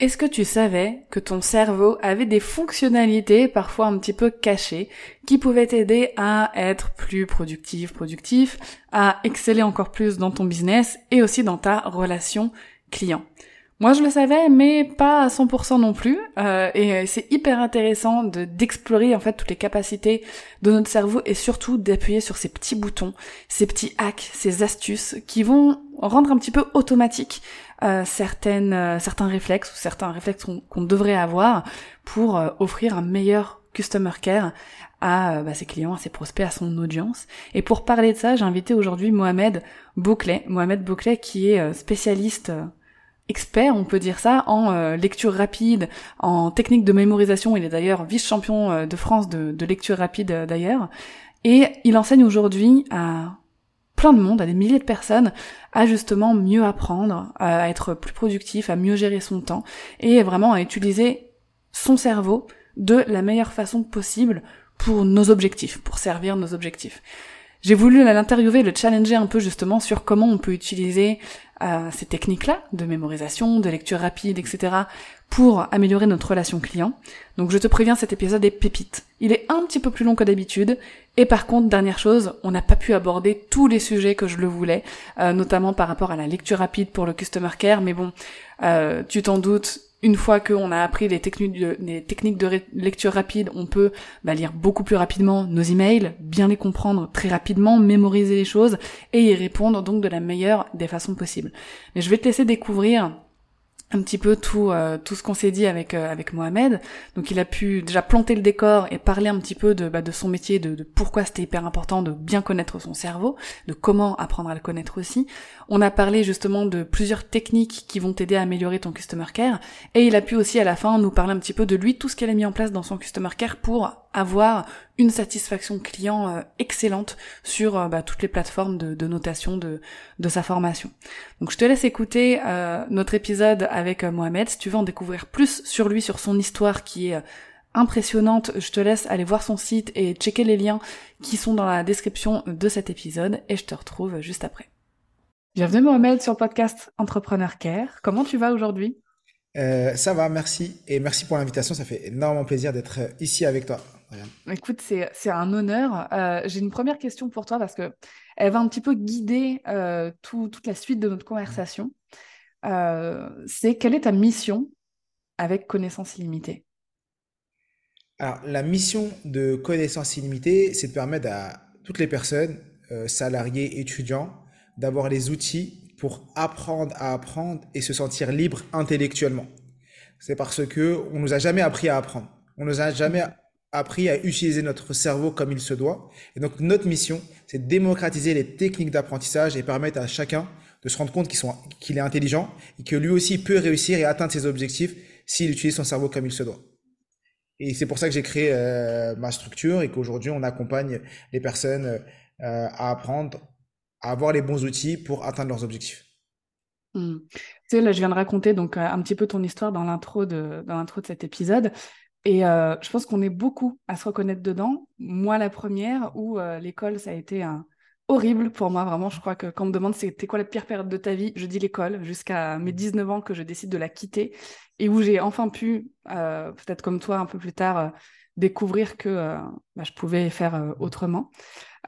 Est-ce que tu savais que ton cerveau avait des fonctionnalités parfois un petit peu cachées qui pouvaient t'aider à être plus productif, productif, à exceller encore plus dans ton business et aussi dans ta relation client? Moi, je le savais, mais pas à 100% non plus. Euh, et c'est hyper intéressant de d'explorer en fait toutes les capacités de notre cerveau et surtout d'appuyer sur ces petits boutons, ces petits hacks, ces astuces qui vont rendre un petit peu automatique certaines, euh, certains réflexes ou certains réflexes qu'on devrait avoir pour euh, offrir un meilleur customer care à bah, ses clients, à ses prospects, à son audience. Et pour parler de ça, j'ai invité aujourd'hui Mohamed Bouclet. Mohamed Bouclet qui est spécialiste expert, on peut dire ça, en euh, lecture rapide, en technique de mémorisation. Il est d'ailleurs vice-champion euh, de France de, lecture rapide euh, d'ailleurs. Et il enseigne aujourd'hui à plein de monde, à des milliers de personnes, à justement mieux apprendre, à être plus productif, à mieux gérer son temps et vraiment à utiliser son cerveau de la meilleure façon possible pour nos objectifs, pour servir nos objectifs. J'ai voulu l'interviewer, le challenger un peu justement sur comment on peut utiliser euh, ces techniques-là de mémorisation, de lecture rapide, etc. pour améliorer notre relation client. Donc je te préviens, cet épisode est pépite. Il est un petit peu plus long que d'habitude. Et par contre, dernière chose, on n'a pas pu aborder tous les sujets que je le voulais, euh, notamment par rapport à la lecture rapide pour le customer care. Mais bon, euh, tu t'en doutes, une fois qu'on a appris les techniques de, lecture rapide, on peut bah, lire beaucoup plus rapidement nos emails, bien les comprendre très rapidement, mémoriser les choses et y répondre donc de la meilleure des façons possibles. Mais je vais te laisser découvrir un petit peu tout euh, tout ce qu'on s'est dit avec euh, avec Mohamed. Donc il a pu déjà planter le décor et parler un petit peu de bah, de son métier, de, de pourquoi c'était hyper important de bien connaître son cerveau, de comment apprendre à le connaître aussi. On a parlé justement de plusieurs techniques qui vont t'aider à améliorer ton customer care et il a pu aussi à la fin nous parler un petit peu de lui tout ce qu'elle a mis en place dans son customer care pour avoir une satisfaction client euh, excellente sur euh, bah, toutes les plateformes de, notation de, de, sa formation. Donc je te laisse écouter euh, notre épisode avec Mohamed. Si tu veux en découvrir plus sur lui, sur son histoire qui est impressionnante, je te laisse aller voir son site et checker les liens qui sont dans la description de cet épisode et je te retrouve juste après. Bienvenue Mohamed sur le podcast Entrepreneur Care. Comment tu vas aujourd'hui? Ça va, merci. Et merci pour l'invitation. Ça fait énormément plaisir d'être ici avec toi. Écoute, c'est un honneur. Euh, j'ai une première question pour toi parce que elle va un petit peu guider euh, toute la suite de notre conversation. Euh, c'est quelle est ta mission avec Connaissance Illimitée Alors, la mission de Connaissance Illimitée, c'est de permettre à toutes les personnes, salariés, étudiants, d'avoir les outils pour apprendre à apprendre et se sentir libre intellectuellement. C'est parce que on nous a jamais appris à apprendre. On nous a jamais appris à utiliser notre cerveau comme il se doit. Et donc notre mission, c'est de démocratiser les techniques d'apprentissage et permettre à chacun de se rendre compte qu'il est intelligent et que lui aussi peut réussir et atteindre ses objectifs s'il utilise son cerveau comme il se doit. Et c'est pour ça que j'ai créé euh, ma structure et qu'aujourd'hui on accompagne les personnes euh, à apprendre, à avoir les bons outils pour atteindre leurs objectifs. Mmh. Tu sais, là, je viens de raconter donc un petit peu ton histoire dans l'intro de dans l'intro de cet épisode. Et euh, je pense qu'on est beaucoup à se reconnaître dedans. Moi, la première, où euh, l'école, ça a été un... horrible pour moi, vraiment. Je crois que quand on me demande c'était quoi la pire période de ta vie, je dis l'école, jusqu'à mes 19 ans que je décide de la quitter, et où j'ai enfin pu, euh, peut-être comme toi un peu plus tard, découvrir que bah, je pouvais faire autrement.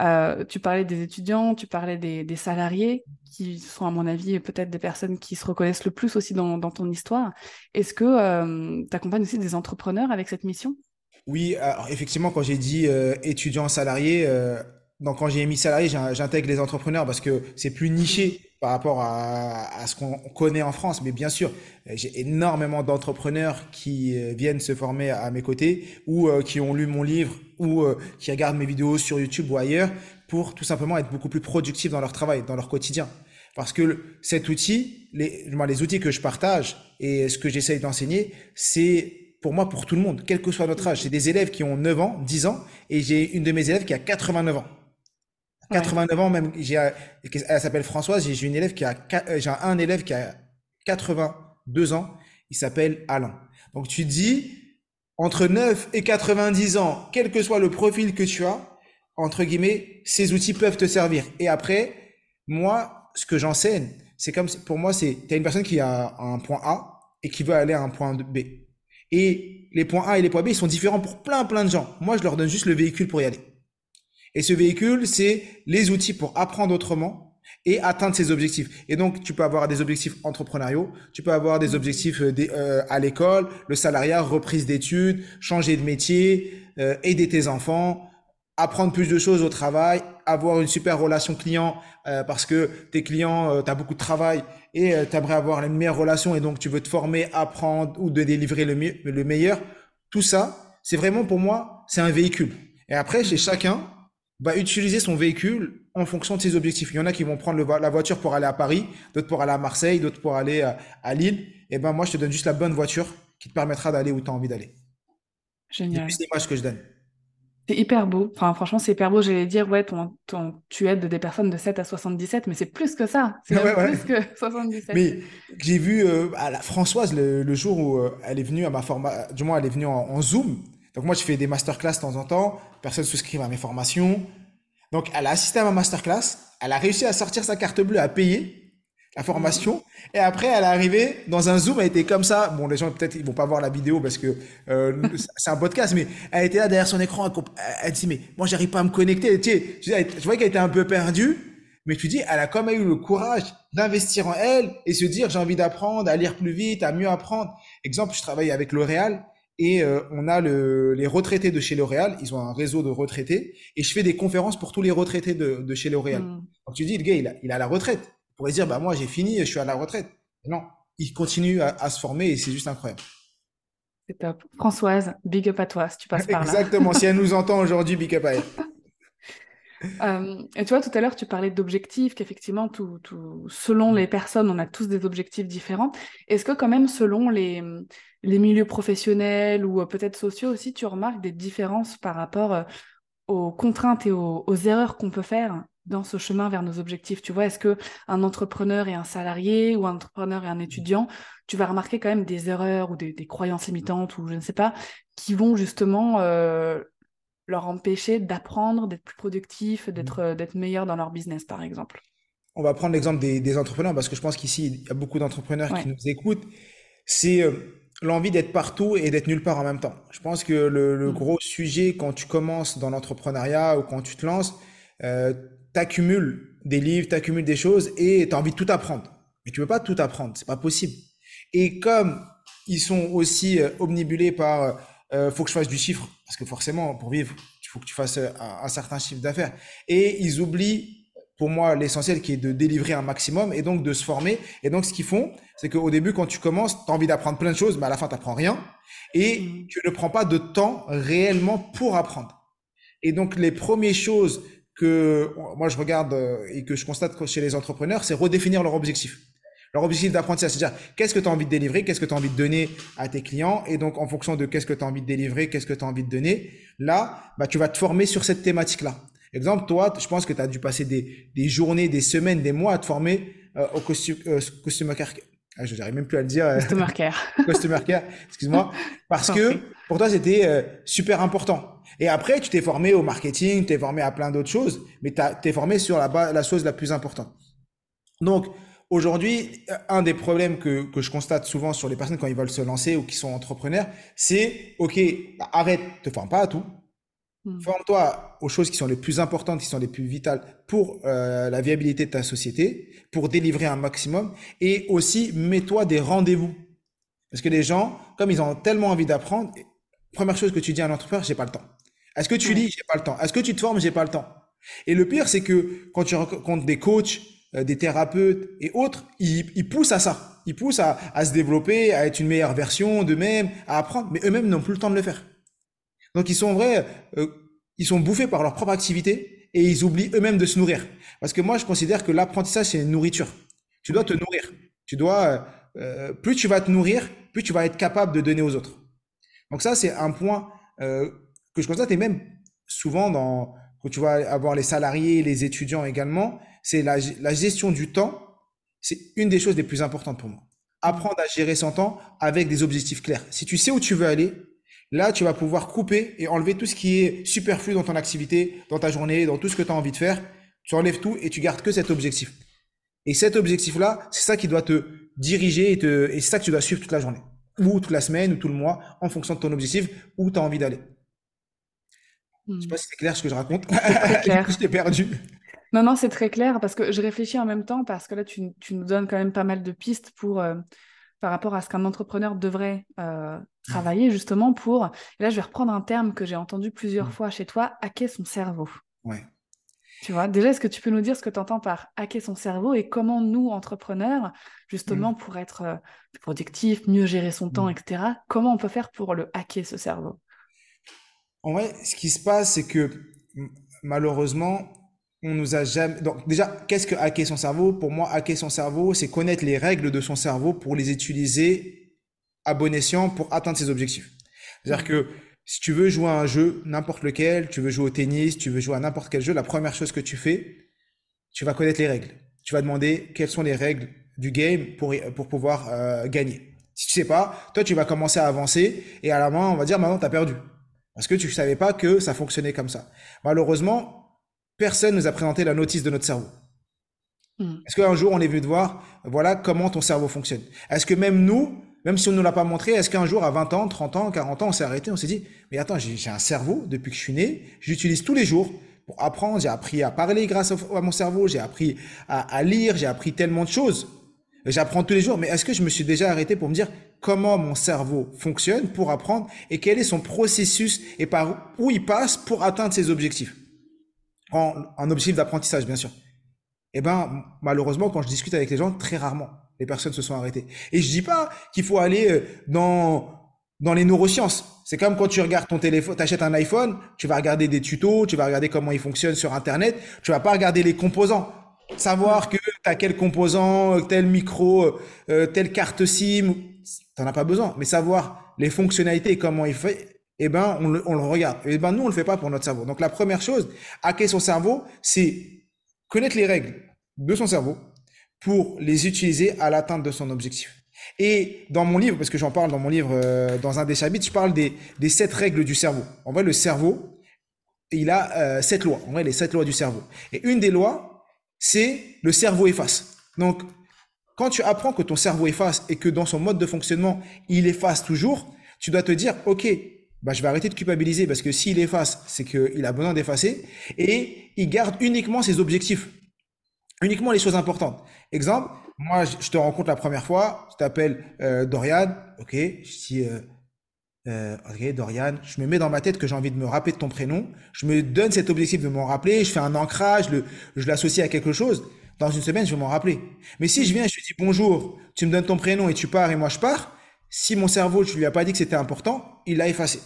Euh, tu parlais des étudiants, tu parlais des, salariés, qui sont à mon avis peut-être des personnes qui se reconnaissent le plus aussi dans, ton histoire. Est-ce que euh, tu accompagnes aussi des entrepreneurs avec cette mission? Oui, effectivement, quand j'ai dit euh, étudiants, salariés, donc quand j'ai mis salariés, j'intègre les entrepreneurs parce que c'est plus niché par rapport à, à ce qu'on connaît en France. Mais bien sûr, j'ai énormément d'entrepreneurs qui euh, viennent se former à mes côtés ou euh, qui ont lu mon livre ou euh, qui regardent mes vidéos sur YouTube ou ailleurs pour tout simplement être beaucoup plus productifs dans leur travail, dans leur quotidien. Parce que cet outil, les, les outils que je partage et ce que j'essaye d'enseigner, c'est pour moi, pour tout le monde, quel que soit notre âge. J'ai des élèves qui ont 9 ans, 10 ans, et j'ai une de mes élèves qui a 89 ans. 89 ans même, elle s'appelle Françoise, j'ai une élève qui a, euh, j'ai un élève qui a 82 ans, il s'appelle Alain. Donc tu dis, entre 9 et 90 ans, quel que soit le profil que tu as, entre guillemets, ces outils peuvent te servir. Et après, moi, ce que j'enseigne, c'est comme, pour moi, c'est, tu as une personne qui a un point A et qui veut aller à un point B. Et les points A et les points B, ils sont différents pour plein, plein de gens. Moi, je leur donne juste le véhicule pour y aller. Et ce véhicule, c'est les outils pour apprendre autrement et atteindre ses objectifs. Et donc, tu peux avoir des objectifs entrepreneuriaux, tu peux avoir des objectifs euh, euh, à l'école, le salariat, reprise d'études, changer de métier, euh, aider tes enfants, apprendre plus de choses au travail, avoir une super relation client parce que tes clients, tu as beaucoup de travail et tu aimerais avoir une meilleure relation et donc tu veux te former, apprendre ou de délivrer le, le meilleur. Tout ça, c'est vraiment pour moi, c'est un véhicule. Et après, chez chacun, va utiliser son véhicule en fonction de ses objectifs. Il y en a qui vont prendre la voiture pour aller à Paris, d'autres pour aller à Marseille, d'autres pour aller à, Lille. Et ben moi, je te donne juste la bonne voiture qui te permettra d'aller où tu as envie d'aller. Génial. C'est l'image que je donne. C'est hyper beau. Enfin, franchement, c'est hyper beau. J'allais dire, ouais, ton, ton, tu aides des personnes de 7 à 77, mais c'est plus que ça. C'est plus que 77. Mais j'ai vu euh, à la Françoise le, jour où euh, elle est venue à ma formation, du moins, elle est venue en Zoom. Donc moi, je fais des masterclass de temps en temps. Personne ne souscrit à mes formations. Donc elle a assisté à ma masterclass. Elle a réussi à sortir sa carte bleue, à payer la formation. Et après, elle est arrivée dans un Zoom. Elle était comme ça. Bon, les gens, peut-être, ils vont pas voir la vidéo parce que euh, c'est un podcast, mais elle était là derrière son écran. Elle, dit, mais moi, j'arrive pas à me connecter. Tu je vois qu'elle était un peu perdue. Mais tu dis, elle a quand même eu le courage d'investir en elle et se dire, j'ai envie d'apprendre, à lire plus vite, à mieux apprendre. Exemple, je travaille avec L'Oréal et euh, on a le, les retraités de chez L'Oréal, ils ont un réseau de retraités, et je fais des conférences pour tous les retraités de, de chez L'Oréal. Hmm. Donc tu dis, le gars, il a, il a la retraite. On pourrait dire, bah moi j'ai fini, je suis à la retraite. non, il continue à, à se former et c'est juste incroyable. C'est top. Françoise, big up à toi si tu passes par là. Exactement, si elle nous entend aujourd'hui, big up à elle. Euh, et tu vois, tout à l'heure, tu parlais d'objectifs, qu'effectivement, tout, tout, selon les personnes, on a tous des objectifs différents. Est-ce que quand même, selon les, les milieux professionnels ou euh, peut-être sociaux aussi, tu remarques des différences par rapport euh, aux contraintes et aux, erreurs qu'on peut faire dans ce chemin vers nos objectifs? Tu vois, est-ce que un entrepreneur et un salarié ou un entrepreneur et un étudiant, tu vas remarquer quand même des erreurs ou des, croyances limitantes ou je ne sais pas, qui vont justement euh, leur empêcher d'apprendre, d'être plus productifs, d'être mmh. d'être meilleurs dans leur business, par exemple. On va prendre l'exemple des, des, entrepreneurs parce que je pense qu'ici il y a beaucoup d'entrepreneurs qui nous écoutent. C'est l'envie d'être partout et d'être nulle part en même temps. Je pense que le, le mm. gros sujet quand tu commences dans l'entrepreneuriat ou quand tu te lances, euh, accumules des livres, tu accumules des choses et tu as envie de tout apprendre. Mais tu peux pas tout apprendre, c'est pas possible. Et comme ils sont aussi euh, omnibulés par euh, faut que je fasse du chiffre parce que forcément pour vivre, il faut que tu fasses euh, un, un certain chiffre d'affaires et ils oublient pour moi l'essentiel qui est de délivrer un maximum et donc de se former. Et donc ce qu'ils font, c'est qu'au début, quand tu commences, tu as envie d'apprendre plein de choses, mais à la fin, tu n'apprends rien. Et mm. tu ne prends pas de temps réellement pour apprendre. Et donc les premières choses que moi je regarde euh, et que je constate chez les entrepreneurs, c'est redéfinir leur objectif. Leur objectif d'apprentissage, c'est-à-dire qu'est-ce que tu as envie de délivrer, qu'est-ce que tu as envie de donner à tes clients, et donc en fonction de qu'est-ce que tu as envie de délivrer, qu'est-ce que tu as envie de donner, là, bah, tu vas te former sur cette thématique-là. Exemple, toi, je pense que tu as dû passer des, des, journées, des semaines, des mois à te former euh, au costume, euh, customer care. Ah, je n'arrive même plus à le dire. Euh, customer care. customer care, excuse-moi. Parce que pour toi, c'était euh, super important. Et après, tu t'es formé au marketing, tu t'es formé à plein d'autres choses, mais tu t'es formé sur la, la chose la plus importante. Donc, aujourd'hui, un des problèmes que, que je constate souvent sur les personnes quand ils veulent se lancer ou qui sont entrepreneurs, c'est, OK, bah, arrête, te forme pas à tout. Hmm. Forme-toi aux choses qui sont les plus importantes, qui sont les plus vitales pour euh, la viabilité de ta société, pour délivrer un maximum, et aussi mets-toi des rendez-vous. Parce que les gens, comme ils ont tellement envie d'apprendre, première chose que tu dis à un entrepreneur, j'ai pas le temps. Est-ce que tu lis, j'ai pas le temps. Est-ce que tu te formes, j'ai pas le temps. Et le pire, c'est que quand tu rencontres des coachs, des thérapeutes et autres, ils, poussent à ça. Ils poussent à, se développer, à être une meilleure version d'eux-mêmes, à apprendre, mais eux-mêmes n'ont plus le temps de le faire. Donc ils sont vrais, euh, ils sont bouffés par leur propre activité et ils oublient eux-mêmes de se nourrir. Parce que moi, je considère que l'apprentissage, c'est une nourriture. Tu dois te nourrir. Tu dois, euh, plus tu vas te nourrir, plus tu vas être capable de donner aux autres. Donc ça, c'est un point euh, que je constate et même souvent dans quand tu vas avoir les salariés, les étudiants également, c'est la, la gestion du temps. C'est une des choses les plus importantes pour moi. Apprendre à gérer son temps avec des objectifs clairs. Si tu sais où tu veux aller, là, tu vas pouvoir couper et enlever tout ce qui est superflu dans ton activité, dans ta journée, dans tout ce que tu as envie de faire. Tu enlèves tout et tu gardes que cet objectif. Et cet objectif-là, c'est ça qui doit te diriger et, te, et c'est ça que tu dois suivre toute la journée, ou toute la semaine, ou tout le mois, en fonction de ton objectif, où tu as envie d'aller. Je sais Hmm. pas si c'est clair ce que je raconte. Clair. je t'ai perdu. Non, non, c'est très clair parce que je réfléchis en même temps parce que là, tu, tu nous donnes quand même pas mal de pistes pour, euh, par rapport à ce qu'un entrepreneur devrait euh, travailler justement pour. Et là, je vais reprendre un terme que j'ai entendu plusieurs Mm. fois chez toi, hacker son cerveau. Ouais. Tu vois, déjà, est-ce que tu peux nous dire ce que tu entends par hacker son cerveau et comment nous, entrepreneurs, justement, Mm. pour être euh, plus productif, mieux gérer son temps, Mm. etc., comment on peut faire pour le hacker, ce cerveau? En vrai, ce qui se passe, c'est que malheureusement, on nous a jamais. Donc, déjà, qu'est-ce que hacker son cerveau? Pour moi, hacker son cerveau, c'est connaître les règles de son cerveau pour les utiliser à bon escient pour atteindre ses objectifs. C'est-à-dire Mm. que si tu veux jouer à un jeu, n'importe lequel, tu veux jouer au tennis, tu veux jouer à n'importe quel jeu, la première chose que tu fais, tu vas connaître les règles. Tu vas demander quelles sont les règles du game pour, pouvoir euh, gagner. Si tu sais pas, toi, tu vas commencer à avancer et à la main, on va dire maintenant, tu as perdu. Parce que tu savais pas que ça fonctionnait comme ça. Malheureusement, personne nous a présenté la notice de notre cerveau. Mm. Est-ce qu'un jour on est venu te voir, voilà comment ton cerveau fonctionne? Est-ce que même nous, même si on ne nous l'a pas montré, est-ce qu'un jour à 20 ans, 30 ans, 40 ans, on s'est arrêté, on s'est dit, mais attends, j'ai un cerveau depuis que je suis né, j'utilise tous les jours pour apprendre, j'ai appris à parler grâce à mon cerveau, j'ai appris à, à lire, j'ai appris tellement de choses. J'apprends tous les jours, mais est-ce que je me suis déjà arrêté pour me dire comment mon cerveau fonctionne pour apprendre et quel est son processus et par où il passe pour atteindre ses objectifs? En, un objectif d'apprentissage, bien sûr. Eh ben, malheureusement, quand je discute avec les gens, très rarement, les personnes se sont arrêtées. Et je dis pas qu'il faut aller euh, dans, dans les neurosciences. C'est comme quand tu regardes ton téléphone, t'achètes un iPhone, tu vas regarder des tutos, tu vas regarder comment il fonctionne sur Internet, tu vas pas regarder les composants. Savoir que t'as quel composant, euh, tel micro, euh, telle carte SIM, t'en as pas besoin. Mais savoir les fonctionnalités et comment il fait, eh ben, on le, regarde. Et ben, nous, on le fait pas pour notre cerveau. Donc, la première chose, hacker son cerveau, c'est connaître les règles de son cerveau pour les utiliser à l'atteinte de son objectif. Et dans mon livre, parce que j'en parle dans mon livre, euh, dans un des chapitres, je parle des, des sept règles du cerveau. En vrai, le cerveau, il a euh, sept lois. En vrai, les sept lois du cerveau. Et une des lois, c'est le cerveau efface. Donc, quand tu apprends que ton cerveau efface et que dans son mode de fonctionnement, il efface toujours, tu dois te dire, OK, bah, je vais arrêter de culpabiliser parce que s'il efface, c'est qu'il a besoin d'effacer et il garde uniquement ses objectifs, uniquement les choses importantes. Exemple, moi, je te rencontre la première fois, je t'appelle euh, Dorian, OK, je dis, euh, euh, ok, Dorian, je me mets dans ma tête que j'ai envie de me rappeler de ton prénom. Je me donne cet objectif de m'en rappeler. Je fais un ancrage, je l'associe à quelque chose. Dans une semaine, je vais m'en rappeler. Mais si je viens je te dis bonjour, tu me donnes ton prénom et tu pars et moi je pars, si mon cerveau, je lui ai pas dit que c'était important, il l'a effacé.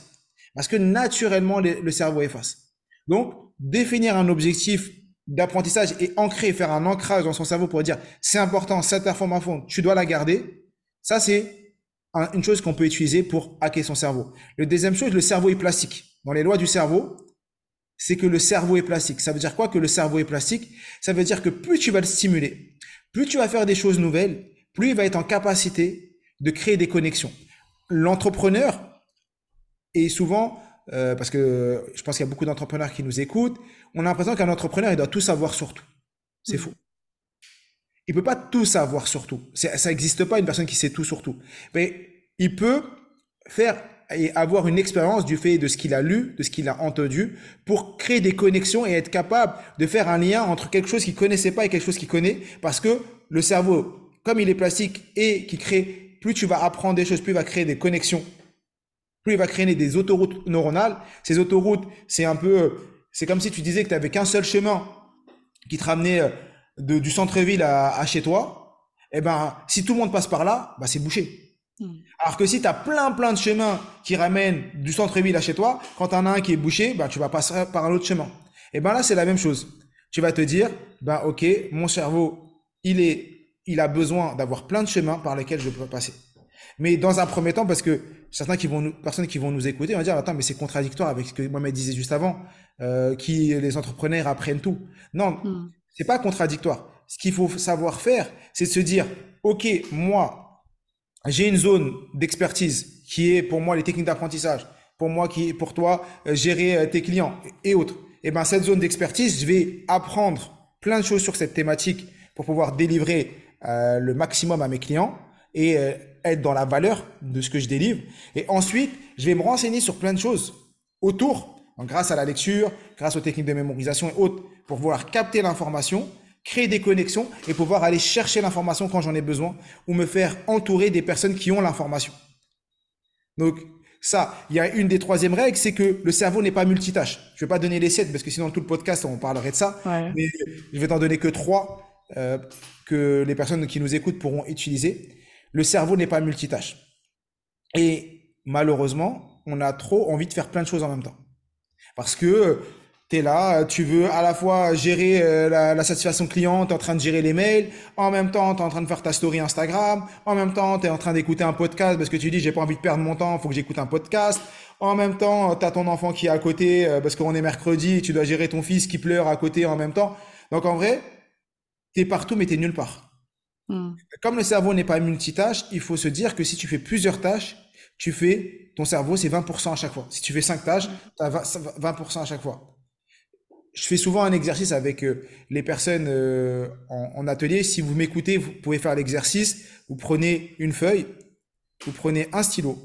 Parce que naturellement, le, cerveau efface. Donc, définir un objectif d'apprentissage et ancrer, faire un ancrage dans son cerveau pour dire c'est important, cette information, tu dois la garder. Ça, c'est un- une chose qu'on peut utiliser pour hacker son cerveau. Le deuxième chose, le cerveau est plastique. Dans les lois du cerveau, c'est que le cerveau est plastique. Ça veut dire quoi que le cerveau est plastique? Ça veut dire que plus tu vas le stimuler, plus tu vas faire des choses nouvelles, plus il va être en capacité de créer des connexions. L'entrepreneur est souvent, euh, parce que je pense qu'il y a beaucoup d'entrepreneurs qui nous écoutent, on a l'impression qu'un entrepreneur, il doit tout savoir sur tout. C'est Mm. faux. Il peut pas tout savoir sur tout. Ça n'existe pas une personne qui sait tout sur tout. Mais il peut faire et avoir une expérience du fait de ce qu'il a lu, de ce qu'il a entendu, pour créer des connexions et être capable de faire un lien entre quelque chose qu'il connaissait pas et quelque chose qu'il connaît, parce que le cerveau, comme il est plastique et qui crée, plus tu vas apprendre des choses, plus il va créer des connexions, plus il va créer des autoroutes neuronales. Ces autoroutes, c'est un peu, c'est comme si tu disais que tu avais qu'un seul chemin qui te ramenait euh, de, du centre-ville à, à, chez toi, eh ben, si tout le monde passe par là, bah, c'est bouché. Hmm. Alors que si tu as plein, plein de chemins qui ramènent du centre-ville à chez toi, quand tu en as un qui est bouché, bah, tu vas passer par un autre chemin. Et eh ben là, c'est la même chose. Tu vas te dire, ben, ok, mon cerveau, il est, il a besoin d'avoir plein de chemins par lesquels je peux passer. Mais dans un premier temps, parce que certains qui vont nous, personnes qui vont nous écouter vont dire, attends, mais c'est contradictoire avec ce que Mohamed disait juste avant, euh, qui les entrepreneurs apprennent tout. Non, hmm. c'est pas contradictoire. Ce qu'il faut savoir faire, c'est de se dire, ok, moi, j'ai une zone d'expertise qui est pour moi les techniques d'apprentissage, pour moi qui pour toi euh, gérer euh, tes clients et autres. Et eh ben cette zone d'expertise, je vais apprendre plein de choses sur cette thématique pour pouvoir délivrer euh, le maximum à mes clients et euh, être dans la valeur de ce que je délivre. Et ensuite, je vais me renseigner sur plein de choses autour, grâce à la lecture, grâce aux techniques de mémorisation et autres, pour pouvoir capter l'information, créer des connexions et pouvoir aller chercher l'information quand j'en ai besoin ou me faire entourer des personnes qui ont l'information. Donc, ça, il y a une des troisièmes règles, c'est que le cerveau n'est pas multitâche. Je vais pas donner les sept parce que sinon tout le podcast on parlerait de ça. Mais je vais t'en donner que trois euh, que les personnes qui nous écoutent pourront utiliser. Le cerveau n'est pas multitâche. Et malheureusement, on a trop envie de faire plein de choses en même temps. Parce que tu es là, tu veux à la fois gérer euh, la, satisfaction client, tu es en train de gérer les mails, en même temps tu es en train de faire ta story Instagram, en même temps tu es en train d'écouter un podcast parce que tu dis j'ai pas envie de perdre mon temps, faut que j'écoute un podcast. En même temps, tu as ton enfant qui est à côté euh, parce qu'on est mercredi, tu dois gérer ton fils qui pleure à côté en même temps. Donc en vrai, tu es partout, mais tu es nulle part. Hmm. Comme le cerveau n'est pas multitâche, il faut se dire que si tu fais plusieurs tâches, tu fais, ton cerveau, c'est 20% à chaque fois. Si tu fais 5 tâches, tu as 20% à chaque fois. Je fais souvent un exercice avec euh, les personnes euh, en, en, atelier. Si vous m'écoutez, vous pouvez faire l'exercice. Vous prenez une feuille, vous prenez un stylo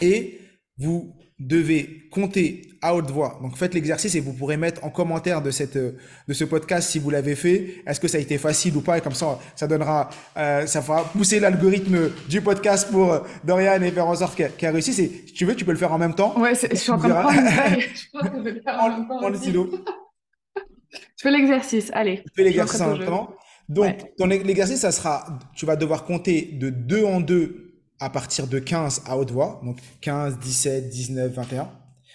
et vous devez compter à haute voix. Donc faites l'exercice et vous pourrez mettre en commentaire de cette de ce podcast si vous l'avez fait. Est-ce que ça a été facile ou pas? Et comme ça, ça donnera, euh, ça fera pousser l'algorithme du podcast pour Dorian et faire en sorte qu'elle réussisse. Et si tu veux, tu peux le faire en même temps. Ouais, je suis en train de prendre Prends le stylo. Je fais l'exercice. Allez. Je fais l'exercice en même temps. Donc, ton l'exercice, ça sera, tu vas devoir compter de deux en deux à partir de 15 à haute voix, donc 15, 17, 19, 21.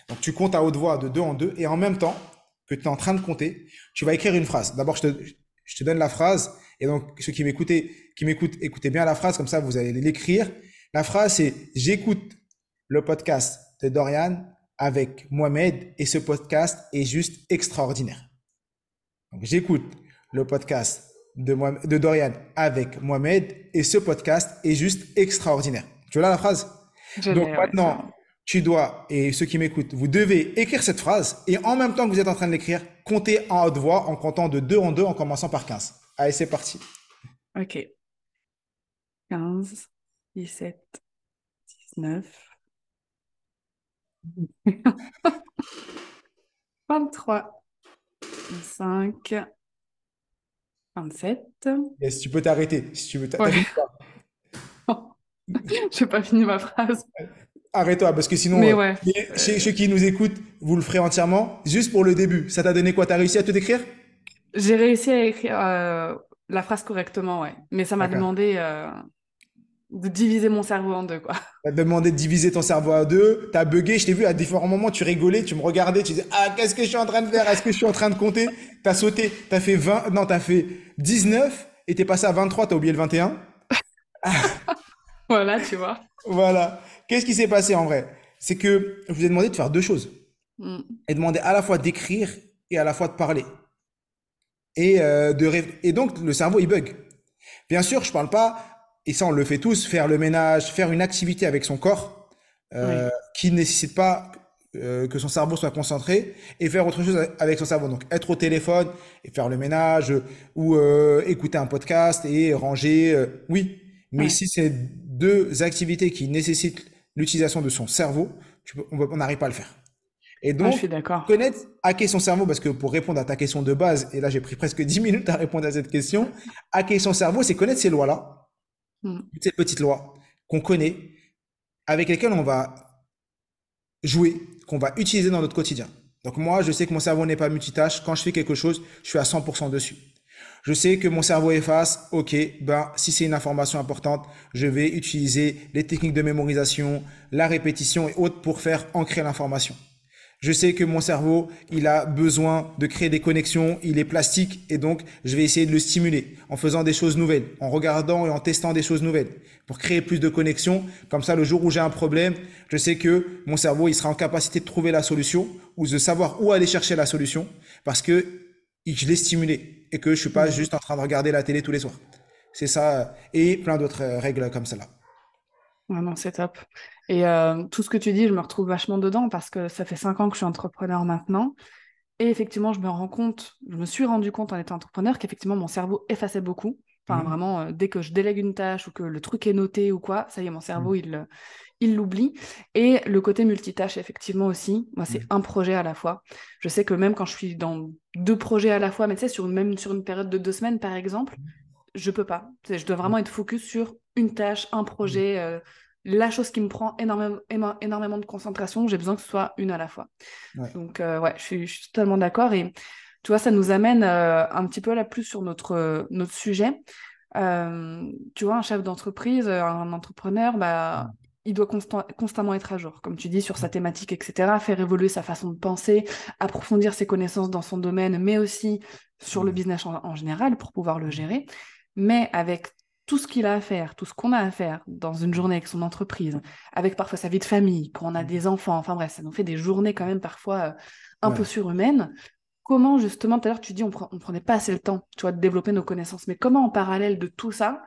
Donc tu comptes à haute voix de deux en deux et en même temps que tu es en train de compter, tu vas écrire une phrase. D'abord, je te, je te donne la phrase et donc ceux qui m'écoutent, qui m'écoutent, écoutez bien la phrase, comme ça vous allez l'écrire. La phrase c'est j'écoute le podcast de Dorian avec Mohamed et ce podcast est juste extraordinaire. Donc j'écoute le podcast de, Dorian avec Mohamed et ce podcast est juste extraordinaire. Tu vois la phrase? Donc maintenant, tu dois, et ceux qui m'écoutent, vous devez écrire cette phrase et en même temps que vous êtes en train de l'écrire, compter en haute voix en comptant de deux en deux en commençant par 15. Allez, c'est parti. Ok. 15, 17, 19, 23, 25, 27. Yes, tu peux t'arrêter si tu veux. Ouais. Je n'ai pas fini ma phrase. Arrête-toi, parce que sinon, euh, ceux, qui nous écoutent, vous le ferez entièrement. Juste pour le début, ça t'a donné quoi? T'as réussi à tout écrire? J'ai réussi à écrire euh, la phrase correctement, ouais. Mais ça m'a demandé euh, de diviser mon cerveau en deux, quoi. T'as demandé de diviser ton cerveau en deux, t'as bugué, je t'ai vu à différents moments, tu rigolais, tu me regardais, tu disais, ah, qu'est-ce que je suis en train de faire? Est-ce que je suis en train de compter? T'as sauté, t'as fait 20, non, t'as fait 19 et t'es passé à 23, t'as oublié le 21. voilà, tu vois. Voilà. Qu'est-ce qui s'est passé en vrai? C'est que je vous ai demandé de faire deux choses. Mm. Et demander à la fois d'écrire et à la fois de parler. Et, euh, de et donc, le cerveau, il bug. Bien sûr, je parle pas et ça on le fait tous, faire le ménage, faire une activité avec son corps euh, qui ne nécessite pas euh, que son cerveau soit concentré et faire autre chose avec son cerveau. Donc être au téléphone et faire le ménage ou euh, écouter un podcast et ranger, oui. Mais si c'est deux activités qui nécessitent l'utilisation de son cerveau, on n'arrive pas à le faire. Et donc, connaître, hacker son cerveau, parce que pour répondre à ta question de base, et là j'ai pris presque 10 minutes à répondre à cette question, hacker son cerveau, c'est connaître ces lois-là, Mm. ces petites lois qu'on connaît, avec lesquelles on va jouer, qu'on va utiliser dans notre quotidien. Donc moi, je sais que mon cerveau n'est pas multitâche. Quand je fais quelque chose, je suis à 100% dessus. Je sais que mon cerveau efface, ok, ben, si c'est une information importante, je vais utiliser les techniques de mémorisation, la répétition et autres pour faire ancrer l'information. Je sais que mon cerveau, il a besoin de créer des connexions, il est plastique et donc je vais essayer de le stimuler en faisant des choses nouvelles, en regardant et en testant des choses nouvelles pour créer plus de connexions. Comme ça, le jour où j'ai un problème, je sais que mon cerveau, il sera en capacité de trouver la solution ou de savoir où aller chercher la solution parce que je l'ai stimulé et que je suis pas juste en train de regarder la télé tous les soirs. C'est ça et plein d'autres règles comme cela. Ouais, non, c'est top. Et euh, tout ce que tu dis, je me retrouve vachement dedans parce que ça fait cinq ans que je suis entrepreneur maintenant. Et effectivement, je me rends compte, je me suis rendu compte en étant entrepreneur qu'effectivement, mon cerveau effaçait beaucoup. Enfin, mmh. vraiment, euh, dès que je délègue une tâche ou que le truc est noté ou quoi, ça y est, mon cerveau, mmh. il il l'oublie. Et le côté multitâche, effectivement aussi, moi, c'est mmh. un projet à la fois. Je sais que même quand je suis dans deux projets à la fois, mais tu sais, sur une, même sur une période de deux semaines, par exemple, je peux pas. Je dois vraiment être focus sur une tâche, un projet, euh, la chose qui me prend énormément, énormément de concentration, j'ai besoin que ce soit une à la fois. Donc, euh, ouais, je suis, totalement d'accord. Et tu vois, ça nous amène euh, un petit peu là plus sur notre, notre sujet. Euh, tu vois, un chef d'entreprise, un entrepreneur, bah, il doit constamment être à jour, comme tu dis, sur sa thématique, etc., faire évoluer sa façon de penser, approfondir ses connaissances dans son domaine, mais aussi sur le business en général pour pouvoir le gérer. Mais avec tout ce qu'il a à faire, tout ce qu'on a à faire dans une journée avec son entreprise, avec parfois sa vie de famille, quand on a mmh. des enfants, enfin bref, ça nous fait des journées quand même parfois euh, un peu surhumaines. Comment justement, tout à l'heure tu dis on, ne prenait pas assez le temps, tu vois, de développer nos connaissances, mais comment en parallèle de tout ça,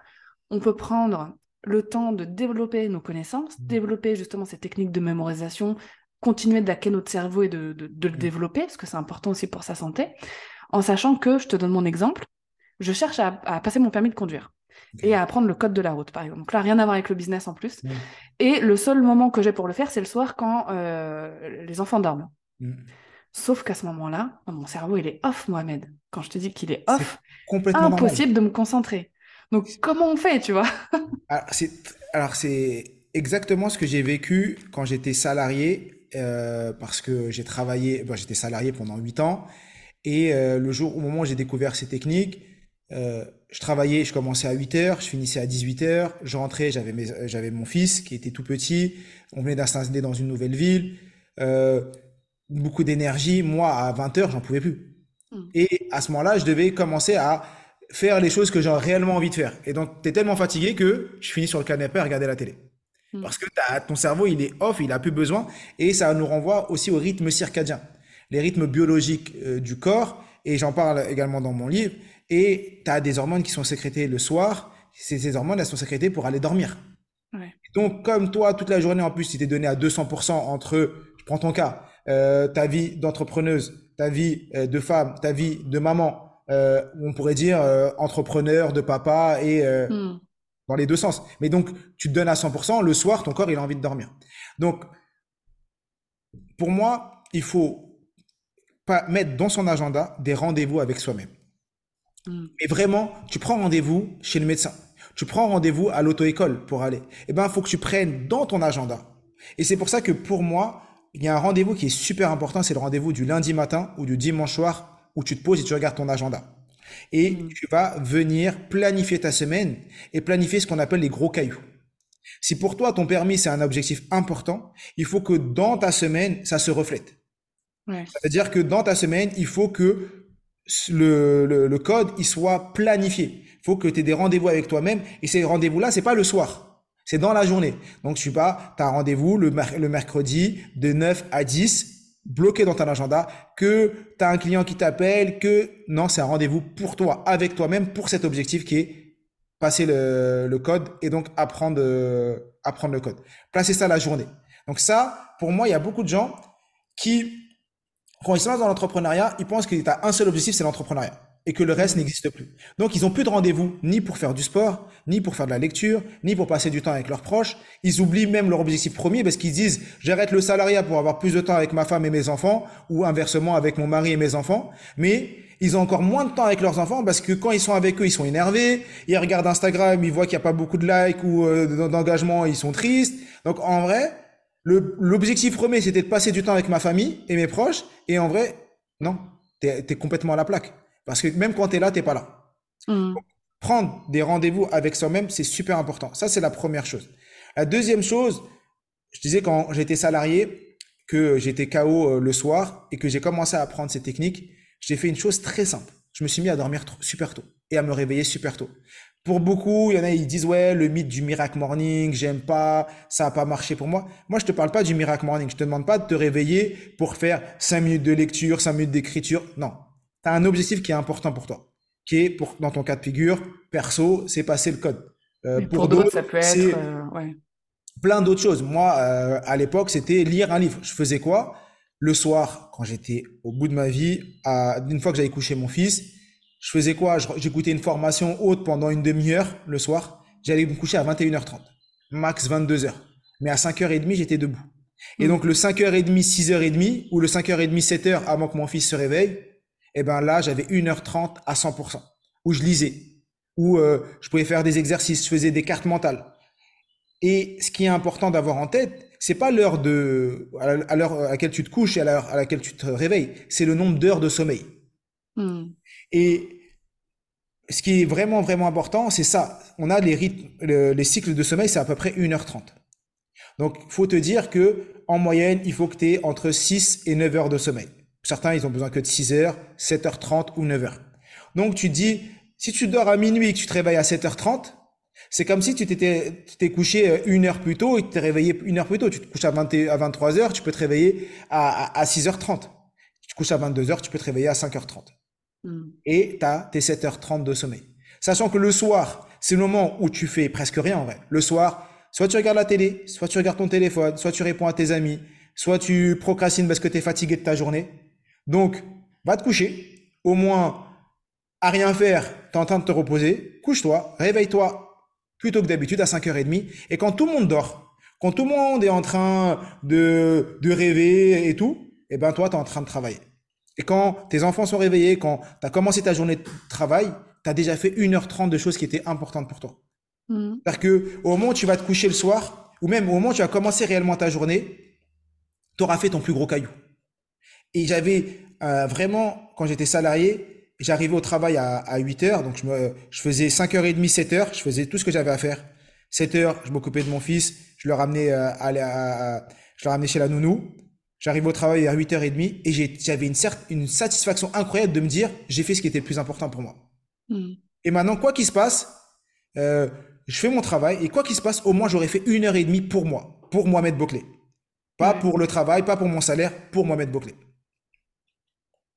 on peut prendre le temps de développer nos connaissances, mmh. développer justement ces techniques de mémorisation, continuer d'hacker notre cerveau et de, le mmh. développer, parce que c'est important aussi pour sa santé, en sachant que, je te donne mon exemple, je cherche à passer mon permis de conduire et à apprendre le code de la route, par exemple. Donc là, rien à voir avec le business en plus. Et le seul moment que j'ai pour le faire, c'est le soir quand euh, les enfants dorment. Mm. Sauf qu'à ce moment-là, mon cerveau, il est off, Mohamed. Quand je te dis qu'il est off, complètement impossible de me concentrer. Donc, comment on fait, tu vois? Alors, c'est exactement ce que j'ai vécu quand j'étais salarié, euh, parce que j'ai travaillé, j'étais salarié pendant 8 ans. Et euh, le jour, au moment où j'ai découvert ces techniques, euh, je travaillais, je commençais à 8 heures, je finissais à 18 heures, je rentrais, j'avais j'avais mon fils qui était tout petit, on venait d'installer dans une nouvelle ville, euh, beaucoup d'énergie, moi à 20 heures, j'en pouvais plus. Hmm. Et à ce moment-là, je devais commencer à faire les choses que j'ai réellement envie de faire. Et donc, tu es tellement fatigué que je finis sur le canapé à regarder la télé. Hmm. Parce que ton cerveau, il est off, il a plus besoin, et ça nous renvoie aussi au rythme circadien, les rythmes biologiques euh, du corps, et j'en parle également dans mon livre et tu as des hormones qui sont sécrétées le soir. Ces, hormones, elles sont sécrétées pour aller dormir. Donc, comme toi, toute la journée, en plus, tu t'es donné à 200% entre, je prends ton cas, euh, ta vie d'entrepreneuse, ta vie euh, de femme, ta vie de maman, euh, on pourrait dire entrepreneur, de papa et hmm. dans les deux sens. Mais donc, tu te donnes à 100%, le soir, ton corps, il a envie de dormir. Donc, pour moi, il faut pas mettre dans son agenda des rendez-vous avec soi-même. Mm. Et vraiment, tu prends rendez-vous chez le médecin. Tu prends rendez-vous à l'auto-école pour aller. Eh ben, il faut que tu prennes dans ton agenda. Et c'est pour ça que pour moi, il y a un rendez-vous qui est super important. C'est le rendez-vous du lundi matin ou du dimanche soir où tu te poses et tu regardes ton agenda. Et mm. tu vas venir planifier ta semaine et planifier ce qu'on appelle les gros cailloux. Si pour toi, ton permis, c'est un objectif important, il faut que dans ta semaine, ça se reflète. C'est-à-dire que dans ta semaine, il faut que le, le, code il soit planifié. Faut que tu des rendez-vous avec toi-même et ces rendez-vous-là, c'est pas le soir, c'est dans la journée. Donc, je suis pas, tu as rendez-vous le, le mercredi de 9 à 10 bloqué dans ton agenda, que tu as un client qui t'appelle, que non, c'est un rendez-vous pour toi, avec toi-même, pour cet objectif qui est passer le, le code et donc apprendre, euh, apprendre le code. Placer ça la journée. Donc ça, pour moi, il y a beaucoup de gens qui quand ils se lancent dans l'entrepreneuriat, ils pensent qu'il y a un seul objectif, c'est l'entrepreneuriat et que le reste n'existe plus. Donc, ils ont plus de rendez-vous ni pour faire du sport, ni pour faire de la lecture, ni pour passer du temps avec leurs proches. Ils oublient même leur objectif premier parce qu'ils disent j'arrête le salariat pour avoir plus de temps avec ma femme et mes enfants ou inversement avec mon mari et mes enfants. Mais ils ont encore moins de temps avec leurs enfants parce que quand ils sont avec eux, ils sont énervés. Ils regardent Instagram, ils voient qu'il n'y a pas beaucoup de likes ou euh, d'engagement, ils sont tristes. Donc, en vrai, L'objectif premier, c'était de passer du temps avec ma famille et mes proches. Et en vrai, non, tu es, complètement à la plaque. Parce que même quand tu es là, tu pas là. Mmh. Prendre des rendez-vous avec soi-même, c'est super important. Ça, c'est la première chose. La deuxième chose, je disais quand j'étais salarié, que j'étais KO euh, le soir et que j'ai commencé à apprendre ces techniques, j'ai fait une chose très simple. Je me suis mis à dormir super tôt et à me réveiller super tôt. Pour beaucoup, il y en a, ils disent, ouais, le mythe du miracle morning, j'aime pas, ça a pas marché pour moi. Moi, je te parle pas du miracle morning. Je te demande pas de te réveiller pour faire 5 minutes de lecture, 5 minutes d'écriture. Non. Tu as un objectif qui est important pour toi. Qui est, pour, dans ton cas de figure, perso, c'est passer le code. Euh, pour, d'autres, ça peut être, euh, ouais. plein d'autres choses. Moi, euh, à l'époque, c'était lire un livre. Je faisais quoi? Le soir, quand j'étais au bout de ma vie, à, une fois que j'avais couché mon fils, je faisais quoi? J'écoutais une formation haute pendant une demi-heure le soir. J'allais me coucher à 21h30, max 22h. Mais à 5h30, j'étais debout. Et mm. donc le 5h30, 6h30 ou le 5h30, 7h avant que mon fils se réveille, eh ben là, j'avais 1h30 à 100%, où je lisais, où euh, je pouvais faire des exercices, je faisais des cartes mentales. Et ce qui est important d'avoir en tête, c'est pas l'heure de à l'heure à laquelle tu te couches et à l'heure à laquelle tu te réveilles, c'est le nombre d'heures de sommeil. Mm. Et ce qui est vraiment, vraiment important, c'est ça. On a les rythmes, les cycles de sommeil, c'est à peu près 1h30. Donc, faut te dire que, en moyenne, il faut que tu aies entre 6 et 9 heures de sommeil. Certains, ils ont besoin que de 6 heures, 7h30 ou 9 heures. Donc, tu dis, si tu dors à minuit et que tu te réveilles à 7h30, c'est comme si tu t'étais, t'es couché euh, une heure plus tôt et tu t'es réveillé une heure plus tôt. Tu te couches à, 20, à 23 heures, tu peux te réveiller à, à 6h30. Tu te couches à 22 heures, tu peux te réveiller à 5h30. Mm. et tu as tes 7h30 de sommeil. Sachant que le soir, c'est le moment où tu fais presque rien en vrai. Le soir, soit tu regardes la télé, soit tu regardes ton téléphone, soit tu réponds à tes amis, soit tu procrastines parce que tu es fatigué de ta journée. Donc, va te coucher. Au moins, à rien faire, tu es en train de te reposer. Couche-toi, réveille-toi plutôt que d'habitude à 5h30. Et quand tout le monde dort, quand tout le monde est en train de, de rêver et tout, et eh ben toi, tu es en train de travailler. Et quand tes enfants sont réveillés, quand tu as commencé ta journée de travail, tu as déjà fait 1h30 de choses qui étaient importantes pour toi. Mm. C'est-à-dire que au moment où tu vas te coucher le soir, ou même au moment où tu vas commencer réellement ta journée, tu auras fait ton plus gros caillou. Et j'avais euh, vraiment, quand j'étais salarié, j'arrivais au travail à, à 8 heures, donc je, me, je faisais 5h30, 7h, je faisais tout ce que j'avais à faire. 7 heures, je m'occupais de mon fils, je le ramenais, euh, à, à, je le ramenais chez la nounou. J'arrive au travail à 8h30 et j'avais une, une satisfaction incroyable de me dire j'ai fait ce qui était le plus important pour moi. Hmm. Et maintenant, quoi qu'il se passe, euh, je fais mon travail et quoi qu'il se passe, au moins j'aurais fait une heure et demie pour moi, pour Mohamed Boclé. Pas pour le travail, pas pour mon salaire, pour Mohamed Boclé.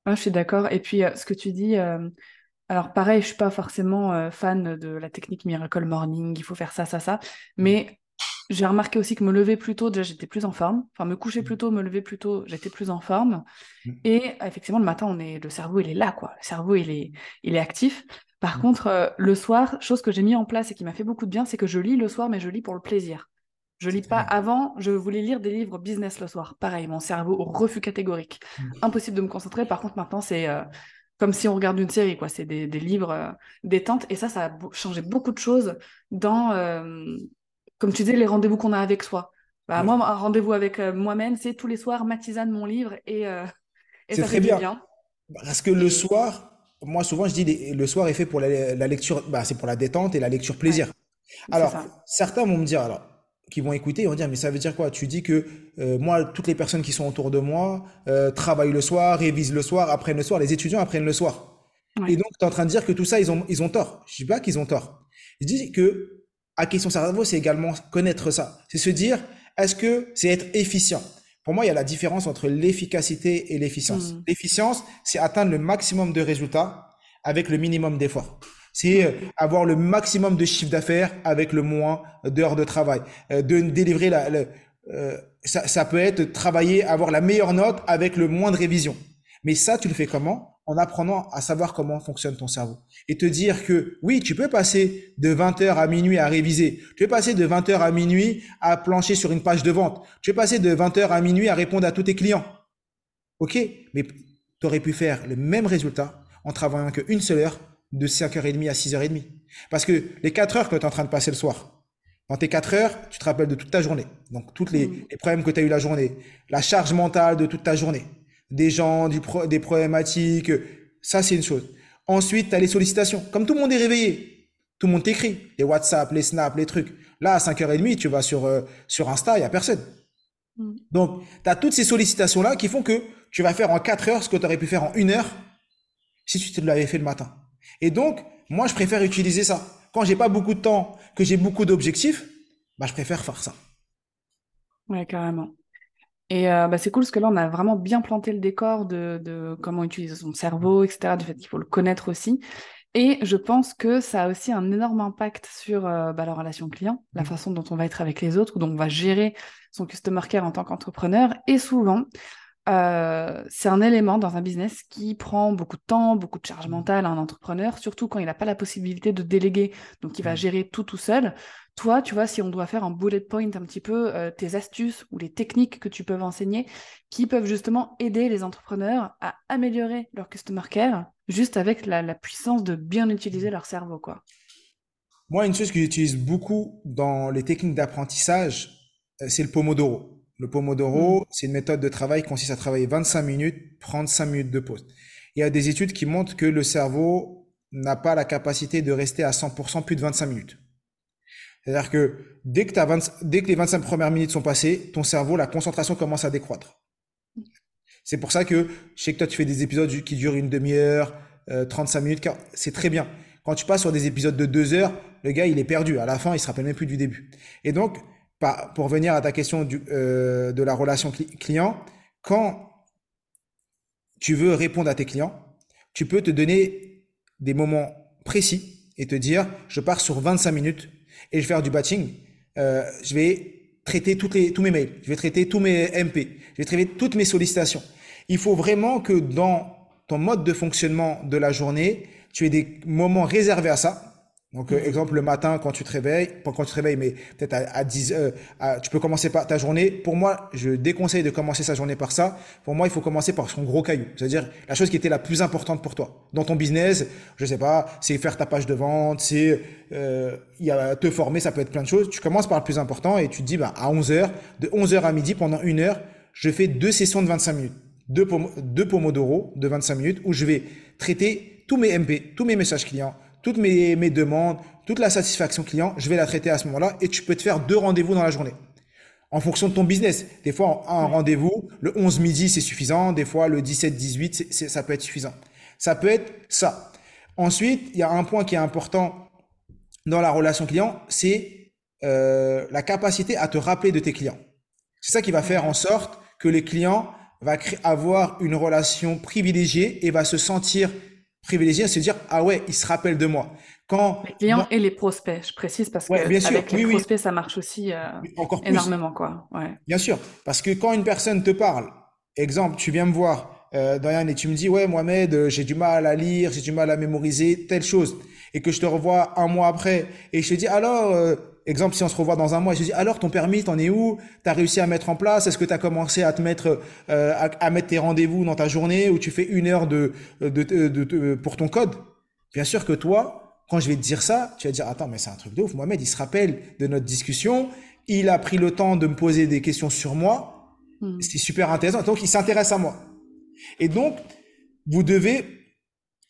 Ah, je suis d'accord. Et puis, euh, ce que tu dis, euh, alors pareil, je suis pas forcément fan de la technique Miracle Morning, il faut faire ça, ça, ça. Mais j'ai remarqué aussi que me lever plus tôt, déjà j'étais plus en forme. Enfin, me coucher plus mmh. tôt, me lever plus tôt, j'étais plus en forme. Mmh. Et effectivement, le matin, on est, le cerveau, il est là, quoi. Le cerveau, il est, il est actif. Par mmh. contre, euh, le soir, chose que j'ai mis en place et qui m'a fait beaucoup de bien, c'est que je lis le soir, mais je lis pour le plaisir. Je lis pas avant, je voulais lire des livres business le soir. Pareil, mon cerveau au refus catégorique. Impossible de me concentrer. Par contre, maintenant, c'est euh, comme si on regarde une série, quoi. C'est des, des livres euh, détente. Et ça, ça a changé beaucoup de choses dans, comme tu disais, les rendez-vous qu'on a avec soi. Bah, moi, un rendez-vous avec euh, moi-même, c'est tous les soirs ma tisane, mon livre, et, euh, ça très bien. bien. Parce que le soir, moi souvent je dis le soir est fait pour la, lecture, bah, c'est pour la détente et la lecture plaisir. Alors certains vont me dire alors qui vont écouter, ils vont dire mais ça veut dire quoi? Tu dis que euh, moi toutes les personnes qui sont autour de moi travaillent le soir, révisent le soir, apprennent le soir, les étudiants apprennent le soir. Et donc tu es en train de dire que tout ça ils ont ils ont tort. Je dis pas qu'ils ont tort. Je dis que hacker son cerveau, c'est également connaître ça. C'est se dire, est-ce que c'est être efficient? Pour moi, il y a la différence entre l'efficacité et l'efficience. Mm. L'efficience, c'est atteindre le maximum de résultats avec le minimum d'efforts. C'est euh, avoir le maximum de chiffre d'affaires avec le moins d'heures de travail. Euh, de délivrer la, euh, ça, ça peut être travailler, avoir la meilleure note avec le moins de révision. Mais ça, tu le fais comment? En apprenant à savoir comment fonctionne ton cerveau. Et te dire que oui, tu peux passer de 20h à minuit à réviser. Tu peux passer de 20h à minuit à plancher sur une page de vente. Tu peux passer de 20h à minuit à répondre à tous tes clients. OK, mais tu aurais pu faire le même résultat en travaillant qu'une seule heure de 5h30 à 6h30. Parce que les 4 heures que tu es en train de passer le soir, dans tes 4 heures, tu te rappelles de toute ta journée. Donc, tous les, mmh. les problèmes que tu as eu la journée, la charge mentale de toute ta journée des gens, des problématiques. Ça, c'est une chose. Ensuite, tu as les sollicitations. Comme tout le monde est réveillé, tout le monde t'écrit. Les WhatsApp, les Snap, les trucs. Là, à 5h30, tu vas sur, euh, sur Insta, il n'y a personne. Mm. Donc, tu as toutes ces sollicitations-là qui font que tu vas faire en 4 heures ce que tu aurais pu faire en 1 heure si tu te l'avais fait le matin. Et donc, moi, je préfère utiliser ça. Quand j'ai pas beaucoup de temps, que j'ai beaucoup d'objectifs, bah, je préfère faire ça. Ouais, carrément. Et euh, bah, c'est cool parce que là, on a vraiment bien planté le décor de, de comment utiliser son cerveau, etc., du fait qu'il faut le connaître aussi. Et je pense que ça a aussi un énorme impact sur euh, bah, la relation client, la mmh. façon dont on va être avec les autres, ou dont on va gérer son customer care en tant qu'entrepreneur. Et souvent, euh, c'est un élément dans un business qui prend beaucoup de temps, beaucoup de charge mentale à un entrepreneur, surtout quand il n'a pas la possibilité de déléguer, donc il va gérer tout tout seul. Toi, tu vois, si on doit faire un bullet point un petit peu, euh, tes astuces ou les techniques que tu peux enseigner qui peuvent justement aider les entrepreneurs à améliorer leur customer care juste avec la, la puissance de bien utiliser leur cerveau, quoi? Moi, une chose que j'utilise beaucoup dans les techniques d'apprentissage, euh, c'est le Pomodoro. Le Pomodoro, mm. c'est une méthode de travail qui consiste à travailler 25 minutes, prendre 5 minutes de pause. Il y a des études qui montrent que le cerveau n'a pas la capacité de rester à 100% plus de 25 minutes. C'est-à-dire que dès que, les 25 premières minutes sont passées, ton cerveau, la concentration commence à décroître. C'est pour ça que je sais que toi, tu fais des épisodes qui durent une demi-heure, 35 euh, minutes, c'est très bien. Quand tu passes sur des épisodes de deux heures, le gars, il est perdu. À la fin, il se rappelle même plus du début. Et donc, pour revenir à ta question euh, de la relation client, quand tu veux répondre à tes clients, tu peux te donner des moments précis et te dire, je pars sur 25 minutes et je vais faire du batching. Euh, je vais traiter toutes les, tous mes mails, je vais traiter tous mes MP, je vais traiter toutes mes sollicitations. Il faut vraiment que dans ton mode de fonctionnement de la journée, tu aies des moments réservés à ça donc, euh, exemple, le matin, quand tu te réveilles, pas quand tu te réveilles, mais peut-être à, 10 euh, tu peux commencer par ta journée. Pour moi, je déconseille de commencer sa journée par ça. Pour moi, il faut commencer par son gros caillou. C'est-à-dire la chose qui était la plus importante pour toi. Dans ton business, je sais pas, c'est faire ta page de vente, c'est euh, y a, te former, ça peut être plein de choses. Tu commences par le plus important et tu te dis, bah, à 11 heures, de 11 heures à midi, pendant une heure, je fais deux sessions de 25 minutes. Deux, pom deux pomodoro de 25 minutes où je vais traiter tous mes MP, tous mes messages clients, toutes mes, mes demandes, toute la satisfaction client, je vais la traiter à ce moment-là et tu peux te faire deux rendez-vous dans la journée. En fonction de ton business. Des fois, un rendez-vous, le 11 midi, c'est suffisant. Des fois, le 17-18, ça peut être suffisant. Ça peut être ça. Ensuite, il y a un point qui est important dans la relation client, c'est euh, la capacité à te rappeler de tes clients. C'est ça qui va faire en sorte que les clients va avoir une relation privilégiée et va se sentir privilégié à se dire ah ouais, il se rappelle de moi. Quand les clients et les prospects, je précise parce que avec les prospects ça marche aussi euh, Encore énormément quoi. Ouais. Bien sûr, parce que quand une personne te parle, exemple, tu viens me voir euh, Diane et tu me dis ouais Mohamed, euh, j'ai du mal à lire, j'ai du mal à mémoriser telle chose et que je te revois un mois après et je te dis alors euh, Exemple, si on se revoit dans un mois, je dis alors ton permis, t'en es où? T'as réussi à mettre en place? Est-ce que tu as commencé à te mettre euh, à, mettre tes rendez-vous dans ta journée où tu fais une heure de, de, pour ton code? Bien sûr que toi, quand je vais te dire ça, tu vas dire attends mais c'est un truc de ouf. Mohamed, il se rappelle de notre discussion. Il a pris le temps de me poser des questions sur moi. Hmm. C'est super intéressant. Donc il s'intéresse à moi. Et donc vous devez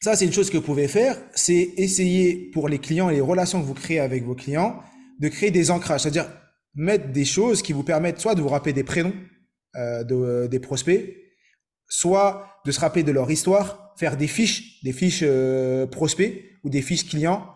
ça, c'est une chose que vous pouvez faire, c'est essayer pour les clients et les relations que vous créez avec vos clients, de créer des ancrages, c'est-à-dire mettre des choses qui vous permettent soit de vous rappeler des prénoms euh, de, des prospects, soit de se rappeler de leur histoire, faire des fiches, des fiches euh, prospects ou des fiches clients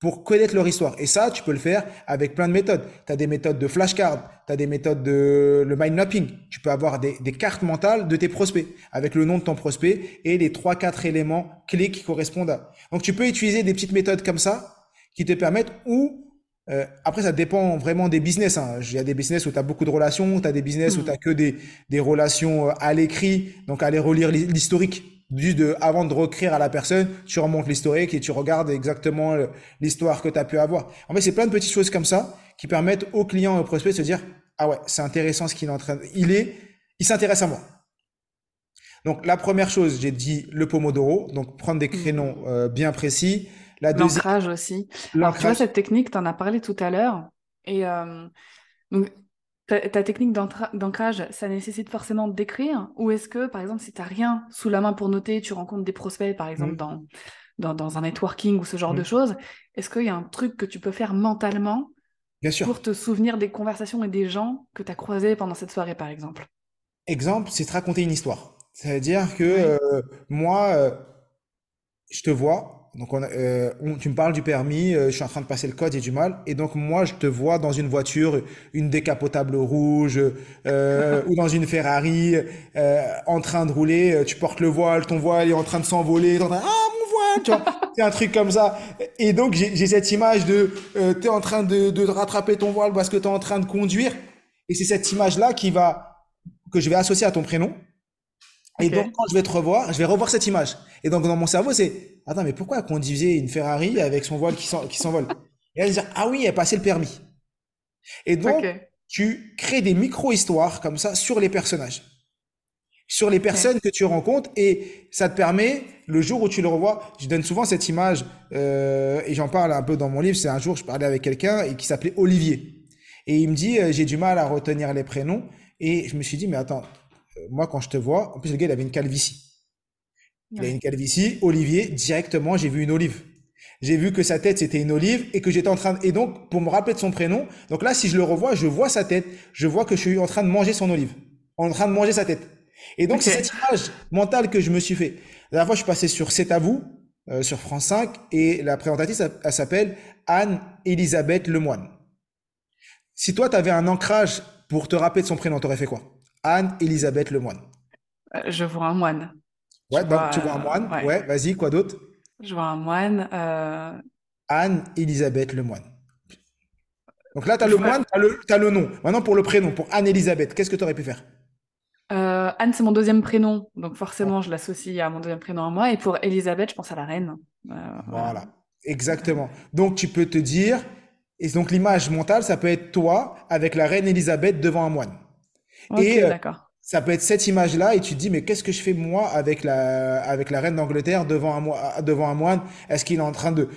pour connaître leur histoire. Et ça, tu peux le faire avec plein de méthodes. Tu as des méthodes de flashcard, tu as des méthodes de le mind mapping. Tu peux avoir des, des, cartes mentales de tes prospects avec le nom de ton prospect et les trois quatre éléments clés qui correspondent à. Donc tu peux utiliser des petites méthodes comme ça qui te permettent ou euh, après, ça dépend vraiment des business. Hein. Il y a des business où tu as beaucoup de relations, tu as des business où mm. tu as que des, des relations euh, à l'écrit, donc aller relire l'historique. Du de, avant de recréer à la personne, tu remontes l'historique et tu regardes exactement l'histoire que tu as pu avoir. En fait, c'est plein de petites choses comme ça qui permettent aux clients et aux prospects de se dire Ah ouais, c'est intéressant ce qu'il est en train de. Il est, il s'intéresse à moi. Donc, la première chose, j'ai dit le Pomodoro, donc prendre des mm. créneaux euh, bien précis. L'ancrage aussi. Alors, tu vois, cette technique, tu en as parlé tout à l'heure. Et euh, donc, ta, technique d'ancrage, ça nécessite forcément d'écrire? Ou est-ce que, par exemple, si tu n'as rien sous la main pour noter, tu rencontres des prospects, par exemple, mm. dans, dans, un networking ou ce genre de mmh. choses, est-ce qu'il y a un truc que tu peux faire mentalement Bien sûr. pour te souvenir des conversations et des gens que tu as croisés pendant cette soirée, par exemple? Exemple, c'est te raconter une histoire. C'est-à-dire que euh, moi, euh, je te vois, donc, euh, on, tu me parles du permis, euh, je suis en train de passer le code, j'ai du mal. Et donc, moi, je te vois dans une voiture, une décapotable rouge, euh, ou dans une Ferrari, en train de rouler. Tu portes le voile, ton voile est en train de s'envoler. Ah, mon voile, tu vois. C'est un truc comme ça. Et donc, j'ai cette image de, tu es en train de, de rattraper ton voile parce que tu es en train de conduire. Et c'est cette image-là qui va, que je vais associer à ton prénom. Et donc, quand je vais te revoir, je vais revoir cette image. Et donc, dans mon cerveau, c'est, attends, mais pourquoi elle conduisait une Ferrari avec son voile qui s'envole? Et elle va dire, ah oui, elle passait le permis. Et donc, tu crées des micro-histoires comme ça sur les personnages. Sur les personnes que tu rencontres et ça te permet, le jour où tu le revois, je donne souvent cette image, euh, et j'en parle un peu dans mon livre, c'est un jour, je parlais avec quelqu'un et qui s'appelait Olivier. Et il me dit, euh, j'ai du mal à retenir les prénoms. Et je me suis dit, mais attends, moi, quand je te vois, en plus, le gars, il avait une calvitie. Il a une calvitie. Olivier, directement, j'ai vu une olive. J'ai vu que sa tête, c'était une olive et que j'étais en train de... Et donc, pour me rappeler de son prénom, donc là, si je le revois, je vois sa tête. Je vois que je suis en train de manger son olive. En train de manger sa tête. Et donc, c'est cette image mentale que je me suis fait. La dernière fois, je suis passé sur C'est à vous, euh, sur France 5, et la présentatrice, elle, s'appelle Anne-Elisabeth Lemoine. Si toi, tu avais un ancrage pour te rappeler de son prénom, t'aurais fait quoi? Anne-Elisabeth Lemoine. Euh, je vois un moine. Ouais, tu vois un moine. Ouais, vas-y, quoi d'autre? Je vois un moine. Euh, Anne-Elisabeth Lemoine. Donc là, tu as le moine, tu as, le nom. Maintenant, pour le prénom, pour Anne-Elisabeth, qu'est-ce que tu aurais pu faire? Euh, Anne, c'est mon deuxième prénom, donc forcément, je l'associe à mon deuxième prénom à moi. Et pour Elisabeth, je pense à la reine. voilà. exactement. Donc, tu peux te dire, et donc l'image mentale, ça peut être toi avec la reine Elisabeth devant un moine et euh, ça peut être cette image-là et tu te dis mais qu'est-ce que je fais moi avec la avec la reine d'Angleterre devant un devant un moine? Est-ce qu'il est en train de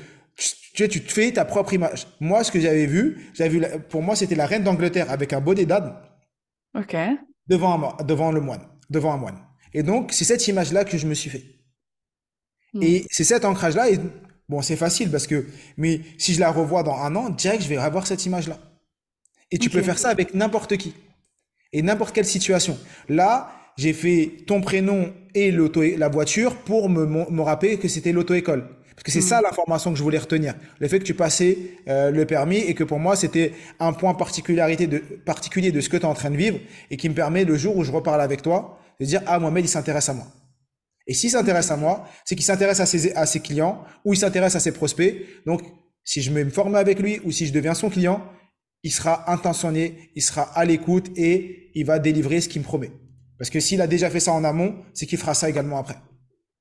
tu, tu te fais ta propre image. Moi, ce que j'avais vu, j'avais vu pour moi c'était la reine d'Angleterre avec un bonnet d'âne. Ok. Devant un devant le moine, devant un moine. Et donc c'est cette image-là que je me suis fait. Hmm. Et c'est cet ancrage-là et bon c'est facile parce que mais si je la revois dans un an, direct je vais avoir cette image-là. Et tu peux faire ça avec n'importe qui et n'importe quelle situation. Là, j'ai fait ton prénom et l'auto, la voiture pour me, me rappeler que c'était l'auto-école. Parce que c'est ça mm. l'information que je voulais retenir. Le fait que tu passais euh, le permis et que pour moi, c'était un point particularité de, particulier de ce que tu es en train de vivre et qui me permet, le jour où je reparle avec toi, de dire, ah, Mohamed, il s'intéresse à moi. Et s'il s'intéresse à moi, c'est qu'il s'intéresse à ses, à ses clients ou il s'intéresse à ses prospects. Donc, si je me forme avec lui ou si je deviens son client, il sera intentionné, il sera à l'écoute et il va délivrer ce qu'il me promet. Parce que s'il a déjà fait ça en amont, c'est qu'il fera ça également après.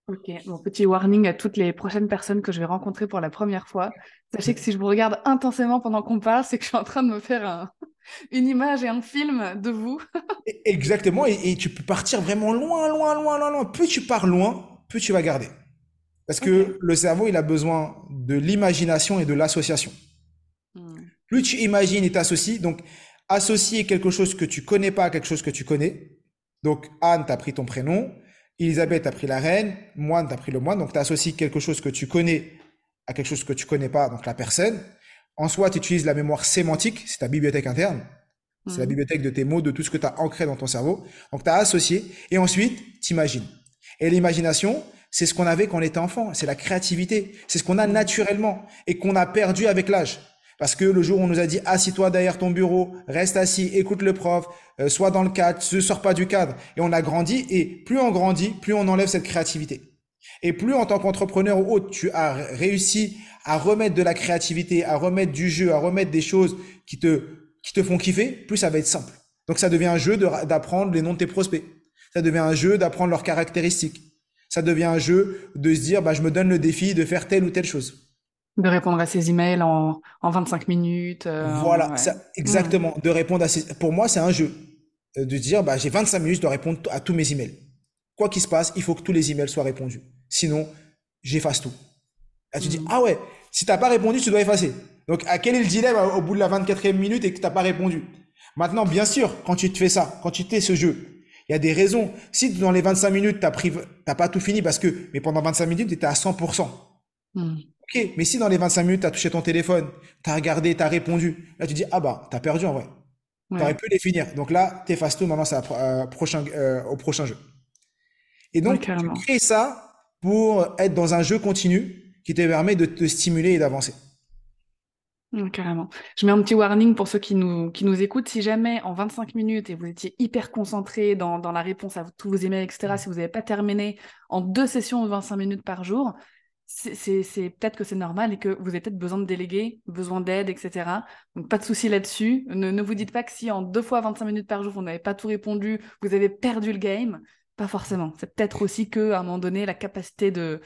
Ok, mon petit warning à toutes les prochaines personnes que je vais rencontrer pour la première fois. Sachez que si je vous regarde intensément pendant qu'on parle, c'est que je suis en train de me faire une image et un film de vous. Exactement, et, tu peux partir vraiment loin, loin, loin, loin, loin. Plus tu pars loin, plus tu vas garder. Parce que le cerveau, il a besoin de l'imagination et de l'association. Plus tu imagines et t'associes, donc associer quelque chose que tu connais pas à quelque chose que tu connais. Donc Anne, t'as pris ton prénom, Elisabeth a pris la reine, Moine, t'as pris le moine, donc tu associes quelque chose que tu connais à quelque chose que tu connais pas, donc la personne. En soi, tu utilises la mémoire sémantique, c'est ta bibliothèque interne. C'est la mhm. bibliothèque de tes mots, de tout ce que tu as ancré dans ton cerveau. Donc, tu as associé. Et ensuite, t'imagines. Et l'imagination, c'est ce qu'on avait quand on était enfant. C'est la créativité. C'est ce qu'on a naturellement et qu'on a perdu avec l'âge. Parce que le jour où on nous a dit assis-toi derrière ton bureau, reste assis, écoute le prof, euh, sois dans le cadre, ne sors pas du cadre. Et on a grandi et plus on grandit, plus on enlève cette créativité. Et plus en tant qu'entrepreneur ou autre, tu as réussi à remettre de la créativité, à remettre du jeu, à remettre des choses qui te, qui te font kiffer, plus ça va être simple. Donc ça devient un jeu d'apprendre les noms de tes prospects. Ça devient un jeu d'apprendre leurs caractéristiques. Ça devient un jeu de se dire, bah, je me donne le défi de faire telle ou telle chose. De répondre à ses emails en, en 25 minutes. Euh, voilà, exactement. De répondre à ses... Pour moi, c'est un jeu. Euh, de dire, bah, j'ai 25 minutes de répondre à tous mes emails. Quoi qu'il se passe, il faut que tous les emails soient répondus. Sinon, j'efface tout. Et tu dis, mm. ah ouais, si t'as pas répondu, tu dois effacer. Donc, à quel est le dilemme au bout de la 24e minute et que t'as pas répondu? Maintenant, bien sûr, quand tu te fais ça, quand tu te fais ce jeu, il y a des raisons. Si dans les 25 minutes, t'as pris, t'as pas tout fini parce que, mais pendant 25 minutes, tu étais à 100%. Hmm. Ok, mais si dans les 25 minutes, tu as touché ton téléphone, tu as regardé, tu as répondu, là tu dis, ah bah, tu as perdu en vrai. Tu aurais Ouais, pu les finir. Donc là, tu effaces tout, maintenant c'est euh, euh, au prochain jeu. Et ouais, donc, tu carrément. crées ça pour être dans un jeu continu qui te permet de te stimuler et d'avancer. Carrément. Je mets un petit warning pour ceux qui nous, qui nous écoutent. Si jamais en 25 minutes et vous étiez hyper concentré dans, dans la réponse à tous vos emails, etc., si vous n'avez pas terminé en deux sessions de 25 minutes par jour, c'est peut-être que c'est normal et que vous avez peut-être besoin de déléguer, besoin d'aide, etc. Donc pas de souci là-dessus. Ne, vous dites pas que si en deux fois 25 minutes par jour, vous n'avez pas tout répondu, vous avez perdu le game. Pas forcément. C'est peut-être aussi que un moment donné, la capacité de,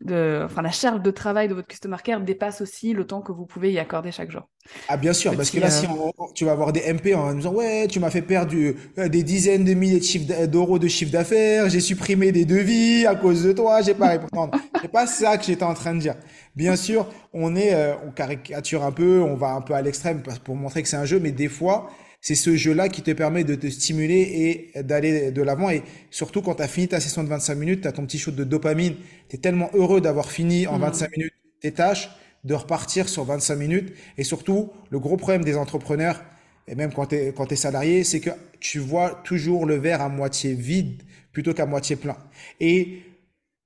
de, enfin, la charge de travail de votre customer care dépasse aussi le temps que vous pouvez y accorder chaque jour. Ah bien sûr, parce que là, euh, si on- on- tu vas avoir des MP en disant, ouais, tu m'as fait perdre du- euh, des dizaines de milliers d'euros de chiffre d'affaires, j'ai supprimé des devis à cause de toi, j'ai pas répondu. C'est pas ça que j'étais en train de dire. Bien sûr, on est, euh, on caricature un peu, on va un peu à l'extrême pour montrer que c'est un jeu, mais des fois, c'est ce jeu-là qui te permet de te stimuler et d'aller de l'avant. Et surtout, quand tu as fini ta session de 25 minutes, tu as ton petit shoot de dopamine, tu es tellement heureux d'avoir fini en mm, 25 minutes tes tâches, de repartir sur 25 minutes. Et surtout, le gros problème des entrepreneurs, et même quand tu es, quand salarié, c'est que tu vois toujours le verre à moitié vide plutôt qu'à moitié plein. Et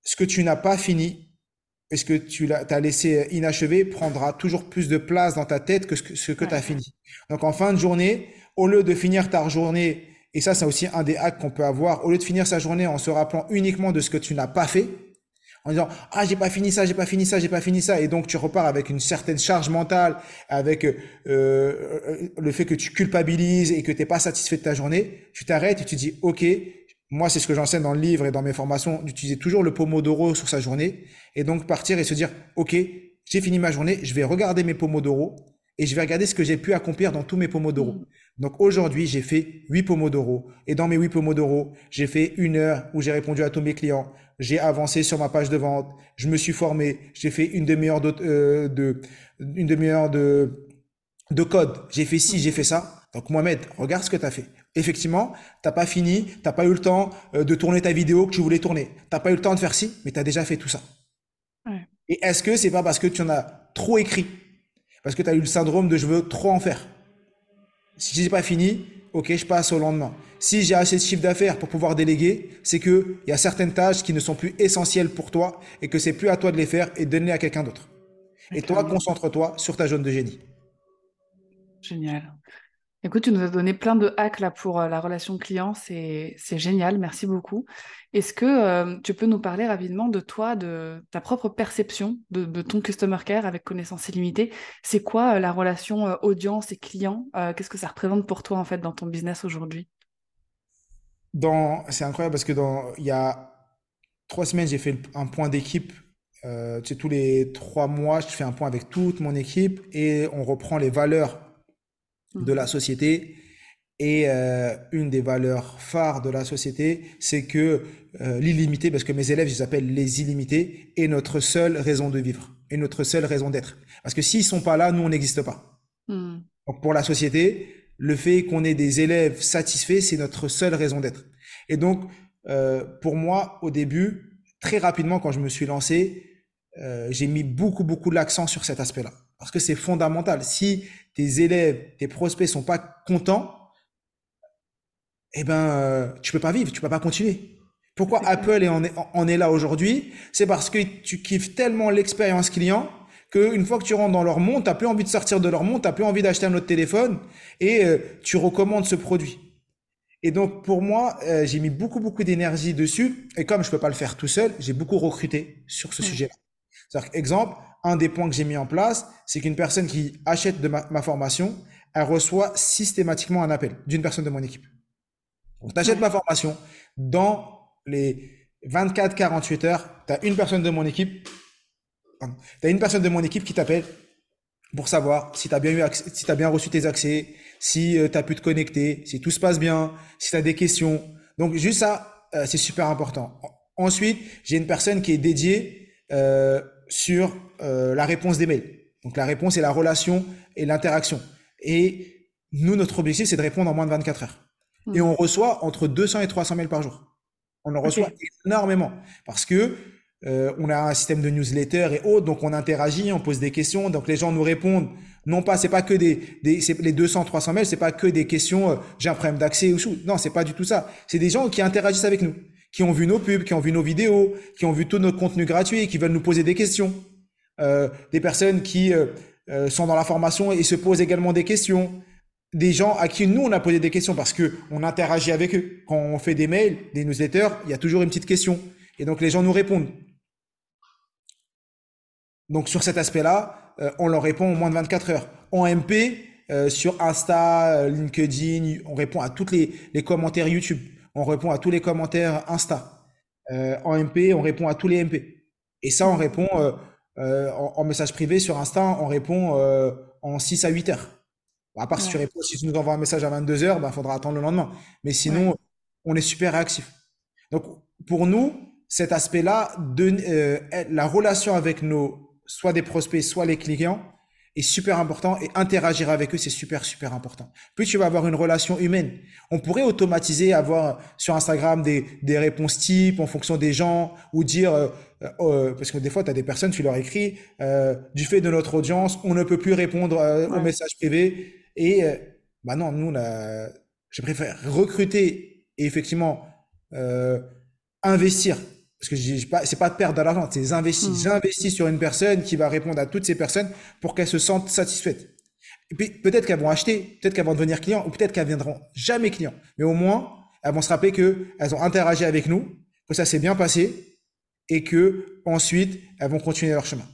ce que tu n'as pas fini, et ce que tu t'as laissé inachevé, prendra toujours plus de place dans ta tête que ce que, ce que tu as fini. Donc en fin de journée, au lieu de finir ta journée, et ça c'est aussi un des hacks qu'on peut avoir, au lieu de finir sa journée en se rappelant uniquement de ce que tu n'as pas fait, en disant ah j'ai pas fini ça, j'ai pas fini ça, j'ai pas fini ça, et donc tu repars avec une certaine charge mentale, avec euh, euh, le fait que tu culpabilises et que t'es pas satisfait de ta journée, tu t'arrêtes et tu dis ok, moi c'est ce que j'enseigne dans le livre et dans mes formations, d'utiliser toujours le pomodoro sur sa journée, et donc partir et se dire ok, j'ai fini ma journée, je vais regarder mes pomodoro et je vais regarder ce que j'ai pu accomplir dans tous mes pomodoro. mm, Donc aujourd'hui, j'ai fait 8 pomodoro. Et dans mes 8 pomodoro, j'ai fait une heure où j'ai répondu à tous mes clients. J'ai avancé sur ma page de vente. Je me suis formé. J'ai fait une demi-heure de, euh, de, une demi-heure de, de code. J'ai fait ci, j'ai fait ça. Donc Mohamed, regarde ce que tu as fait. Effectivement, t'as pas fini, t'as pas eu le temps euh, de tourner ta vidéo que tu voulais tourner. T'as pas eu le temps de faire ci, mais tu as déjà fait tout ça. ouais, Et est-ce que c'est pas parce que tu en as trop écrit, parce que tu as eu le syndrome de je veux trop en faire? Si j'ai pas fini, ok, je passe au lendemain. Si j'ai assez de chiffre d'affaires pour pouvoir déléguer, c'est que il y a certaines tâches qui ne sont plus essentielles pour toi et que c'est plus à toi de les faire et de donner à quelqu'un d'autre. Et toi, concentre-toi sur ta zone de génie. Génial. Écoute, tu nous as donné plein de hacks là pour euh, la relation client, c'est c'est génial, merci beaucoup. Est-ce que euh, tu peux nous parler rapidement de toi, de ta propre perception de, de ton customer care avec connaissance illimitée? C'est quoi euh, la relation euh, audience et client? Qu'est-ce que ça représente pour toi en fait dans ton business aujourd'hui? Dans, c'est incroyable parce que dans, il y a trois semaines, j'ai fait un point d'équipe. Tu sais, tous les trois mois, je fais un point avec toute mon équipe et on reprend les valeurs de la société. Et euh, une des valeurs phares de la société, c'est que euh, l'illimité, parce que mes élèves, je les appelle les illimités, est notre seule raison de vivre, et notre seule raison d'être. Parce que s'ils sont pas là, nous, on n'existe pas. Mhm. Donc pour la société, le fait qu'on ait des élèves satisfaits, c'est notre seule raison d'être. Et donc, euh, pour moi, au début, très rapidement, quand je me suis lancé, euh, j'ai mis beaucoup, beaucoup l'accent sur cet aspect-là. Parce que c'est fondamental. Si tes élèves, tes prospects sont pas contents, eh ben, euh, tu peux pas vivre, tu peux pas continuer. Pourquoi. Apple est en est, en est là aujourd'hui? C'est parce que tu kiffes tellement l'expérience client que une fois que tu rentres dans leur monde, t'as plus envie de sortir de leur monde, t'as plus envie d'acheter un autre téléphone et euh, tu recommandes ce produit. Et donc pour moi, euh, j'ai mis beaucoup beaucoup d'énergie dessus et comme je peux pas le faire tout seul, j'ai beaucoup recruté sur ce sujet-là. C'est-à-dire exemple, un des points que j'ai mis en place, c'est qu'une personne qui achète de ma, ma formation, elle reçoit systématiquement un appel d'une personne de mon équipe. Donc, tu achètes ma formation, dans les 24-48 heures, tu as une personne de mon équipe, pardon, t'as une personne de mon équipe qui t'appelle pour savoir si tu as bien eu accès- si tu bien reçu tes accès, si tu as pu te connecter, si tout se passe bien, si tu as des questions. Donc juste ça, euh, c'est super important. En- Ensuite, j'ai une personne qui est dédiée euh, sur euh, la réponse des mails. Donc la réponse et la relation et l'interaction. Et nous, notre objectif, c'est de répondre en moins de 24 heures. Et Mhm. on reçoit entre 200 et 300 mails par jour. On en reçoit énormément parce que euh, on a un système de newsletter et autres, donc on interagit, on pose des questions, donc les gens nous répondent. Non pas, c'est pas que des, des les 200, 300 mails, c'est pas que des questions, euh, j'ai un problème d'accès ou. Non, c'est pas du tout ça. C'est des gens qui interagissent avec nous, qui ont vu nos pubs, qui ont vu nos vidéos, qui ont vu tout notre contenu gratuit et qui veulent nous poser des questions. Euh, des personnes qui sont dans la formation et se posent également des questions. Des gens à qui nous on a posé des questions parce que on interagit avec eux. Quand on fait des mails, des newsletters, il y a toujours une petite question. Et donc les gens nous répondent. Donc sur cet aspect-là, euh, on leur répond en moins de 24 heures. En MP, euh, sur Insta, euh, LinkedIn, on répond à tous les, commentaires YouTube. On répond à tous les commentaires Insta. en MP, on répond à tous les MP. Et ça, on répond en, message privé sur Insta, on répond en 6 à 8 heures. À part si tu réponds, si tu nous envoies un message à 22 heures, il ben, faudra attendre le lendemain. Mais sinon, on est super réactif. Donc, pour nous, cet aspect-là, de la relation avec nos soit des prospects, soit les clients, est super important et interagir avec eux, c'est super, super important. Plus tu vas avoir une relation humaine. On pourrait automatiser, avoir sur Instagram des, des réponses types en fonction des gens ou dire, euh, euh, parce que des fois, tu as des personnes, tu leur écris, euh, du fait de notre audience, on ne peut plus répondre aux messages privés. Et bah non, nous, je préfère recruter et effectivement investir parce que c'est pas, c'est pas de perdre de l'argent, c'est investir. Mmh. J'investis sur une personne qui va répondre à toutes ces personnes pour qu'elles se sentent satisfaites. Et puis, peut-être qu'elles vont acheter, peut-être qu'elles vont devenir clients, ou peut-être qu'elles viendront jamais clients. Mais au moins, elles vont se rappeler que elles ont interagi avec nous, que ça s'est bien passé, et que ensuite, elles vont continuer leur chemin.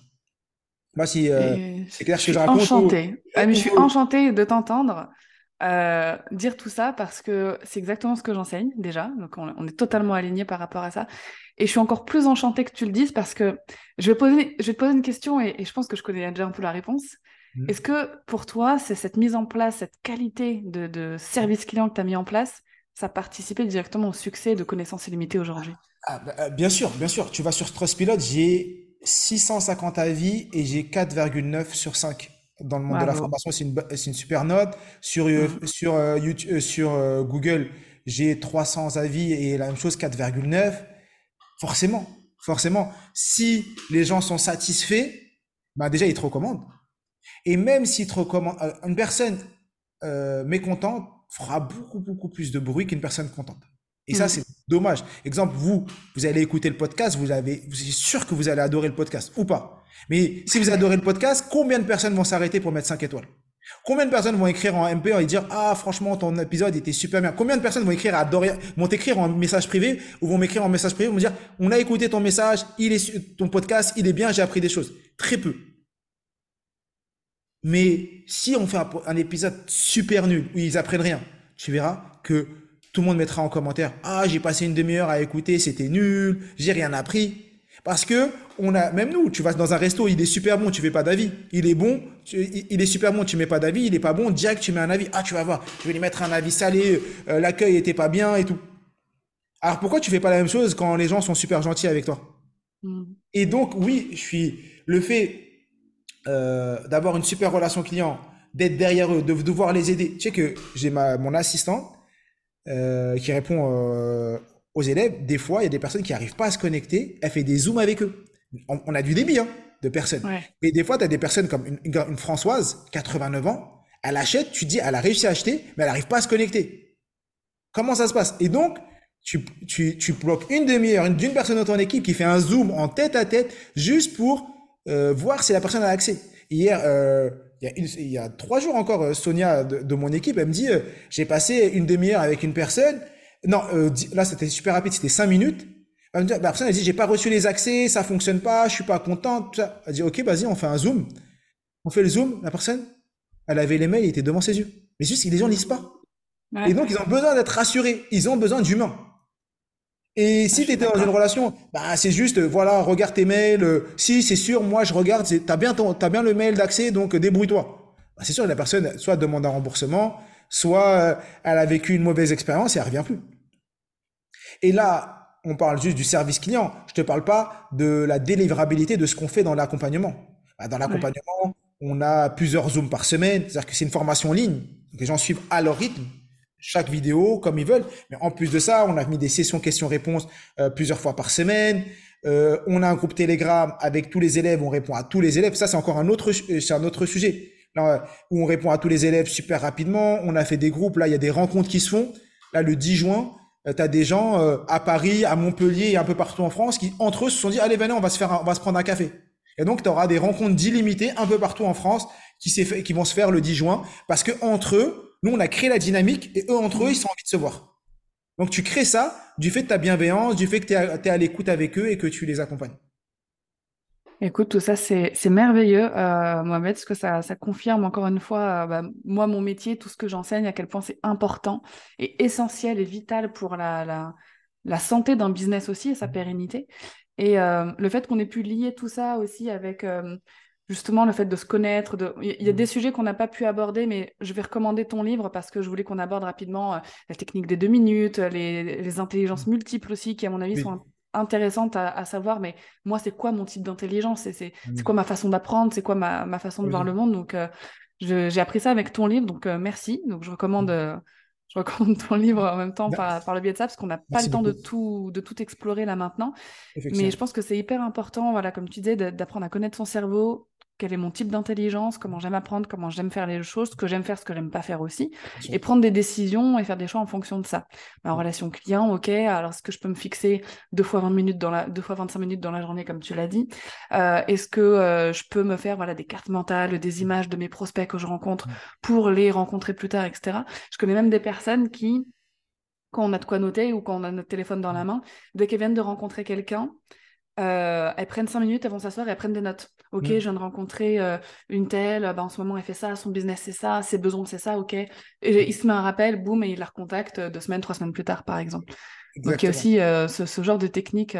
Moi, si euh, c'est clair ce que je raconte. Enchantée. Ah, mais je suis enchantée de t'entendre. Euh, dire tout ça parce que c'est exactement ce que j'enseigne déjà, donc on, est totalement aligné par rapport à ça. Et je suis encore plus enchantée que tu le dises parce que je vais, poser, je vais te poser une question et, je pense que je connais déjà un peu la réponse. Mmh. Est-ce que pour toi, c'est cette mise en place, cette qualité de, service client que tu as mis en place, ça a participé directement au succès de connaissances illimitées aujourd'hui? Ah, bah, euh, Bien sûr, bien sûr. Tu vas sur Trustpilot, j'ai 650 avis et j'ai 4,9 sur 5 dans le monde de la formation, c'est une, une, super note. Sur, euh, mm. sur, euh, YouTube, euh, sur Google, j'ai 300 avis et la même chose, 4,9. Forcément, forcément, si les gens sont satisfaits, bah déjà, ils te recommandent. Et même s'ils te recommandent, une personne mécontente fera beaucoup, beaucoup plus de bruit qu'une personne contente. Et ça, mm. c'est dommage. Exemple, vous, vous allez écouter le podcast, vous avez, vous êtes sûr que vous allez adorer le podcast ou pas. Mais si vous adorez le podcast, combien de personnes vont s'arrêter pour mettre 5 étoiles? Combien de personnes vont écrire en MP et dire ah franchement ton épisode était super bien? Combien de personnes vont écrire adorer vont t'écrire en message privé ou vont m'écrire en message privé vont me dire on a écouté ton message, il est ton podcast, il est bien, j'ai appris des choses. Très peu. Mais si on fait un, épisode super nul où ils apprennent rien, tu verras que tout le monde mettra en commentaire ah j'ai passé une demi-heure à écouter, c'était nul, j'ai rien appris. Parce que on a, même nous, tu vas dans un resto, il est super bon, tu fais pas d'avis. Il est bon, il est super bon, tu mets pas d'avis. Il est pas bon, direct tu mets un avis. Ah, tu vas voir, je vais lui mettre un avis salé, euh, l'accueil était pas bien et tout. Alors pourquoi tu fais pas la même chose quand les gens sont super gentils avec toi? Mm. Et donc oui, je suis le fait euh, d'avoir une super relation client, d'être derrière eux, de devoir les aider. Tu sais que j'ai ma mon assistant euh, qui répond aux élèves, des fois, il y a des personnes qui n'arrivent pas à se connecter, elle fait des zooms avec eux. On, a du débit hein, de personnes. Mais des fois, tu as des personnes comme une, une, Françoise, 89 ans, elle achète, tu dis, elle a réussi à acheter, mais elle n'arrive pas à se connecter. Comment ça se passe? Et donc, tu, tu, tu bloques une demi-heure d'une personne de ton équipe qui fait un zoom en tête à tête juste pour euh, voir si la personne a accès. Hier, euh, il, y a il y a trois jours encore, euh, Sonia de, de mon équipe, elle me dit, euh, j'ai passé une demi-heure avec une personne, non, euh, là c'était super rapide, c'était cinq minutes. La personne elle dit j'ai pas reçu les accès, ça fonctionne pas, je suis pas contente. Elle dit ok vas-y on fait un zoom. On fait le zoom, la personne, elle avait les mails, il était devant ses yeux. Mais juste les gens lisent pas. Et donc ils ont besoin d'être rassurés, ils ont besoin d'humains. Et si tu étais dans une relation, bah c'est juste voilà regarde tes mails. Euh, si c'est sûr, moi je regarde, t'as bien ton, as bien le mail d'accès, donc débrouille-toi. Bah, c'est sûr la personne soit demande un remboursement, soit euh, elle a vécu une mauvaise expérience et elle revient plus. Et là, on parle juste du service client. Je te parle pas de la délivrabilité de ce qu'on fait dans l'accompagnement. Bah, dans l'accompagnement, on a plusieurs zooms par semaine. C'est-à-dire que c'est une formation en ligne. les gens suivent à leur rythme chaque vidéo comme ils veulent. Mais en plus de ça, on a mis des sessions questions-réponses euh, plusieurs fois par semaine. Euh, on a un groupe Telegram avec tous les élèves, on répond à tous les élèves. Ça, c'est encore un autre, c'est un autre sujet. Là, où on répond à tous les élèves super rapidement. On a fait des groupes. Là, il y a des rencontres qui se font. Là, le 10 juin, euh, tu as des gens euh, à Paris, à Montpellier et un peu partout en France qui, entre eux, se sont dit, allez, venez, on va se faire, on va se prendre un café. Et donc, tu auras des rencontres d'illimité un peu partout en France qui, fait, qui vont se faire le 10 juin parce que entre eux, nous, on a créé la dynamique et eux, entre eux, ils sont envie de se voir. Donc, tu crées ça du fait de ta bienveillance, du fait que tu es à l'écoute avec eux et que tu les accompagnes. Écoute, tout ça, c'est merveilleux, euh, Mohamed, parce que ça, ça confirme encore une fois, euh, bah, moi, mon métier, tout ce que j'enseigne, à quel point c'est important et essentiel et vital pour la, la, la santé d'un business aussi et sa pérennité. Et euh, le fait qu'on ait pu lier tout ça aussi avec justement le fait de se connaître. De... Il y a des sujets qu'on n'a pas pu aborder, mais je vais recommander ton livre parce que je voulais qu'on aborde rapidement euh, la technique des deux minutes, les, les intelligences multiples aussi, qui à mon avis sont intéressantes à, savoir. Mais moi, c'est quoi mon type d'intelligence? C'est c'est quoi ma façon d'apprendre? C'est quoi ma, ma, façon de voir le monde? Donc, j'ai appris ça avec ton livre, donc merci. Donc, je recommande je recommande ton livre en même temps par, par, le biais de ça, parce qu'on n'a pas le temps de tout, de tout explorer là maintenant. Mais je pense que c'est hyper important, voilà, comme tu disais, d'apprendre à connaître son cerveau, quel est mon type d'intelligence, comment j'aime apprendre, comment j'aime faire les choses, ce que j'aime faire, ce que j'aime pas faire aussi, et prendre des décisions et faire des choix en fonction de ça. Ma relation client, ok, alors est-ce que je peux me fixer deux fois 20 minutes dans la, deux fois 25 minutes dans la journée, comme tu l'as dit? Euh, Est-ce que euh, je peux me faire voilà des cartes mentales, des images de mes prospects que je rencontre pour les rencontrer plus tard, etc. Je connais même des personnes qui, quand on a de quoi noter ou quand on a notre téléphone dans la main, dès qu'elles viennent de rencontrer quelqu'un, euh, elles prennent cinq minutes, elles vont s'asseoir et elles prennent des notes. Ok, mm. je viens de rencontrer euh, une telle, bah, en ce moment elle fait ça, son business c'est ça, ses besoins c'est ça, ok. Et il se met un rappel, boum, et il la recontacte deux semaines, trois semaines plus tard, par exemple. Donc il y a aussi euh, ce, genre de technique.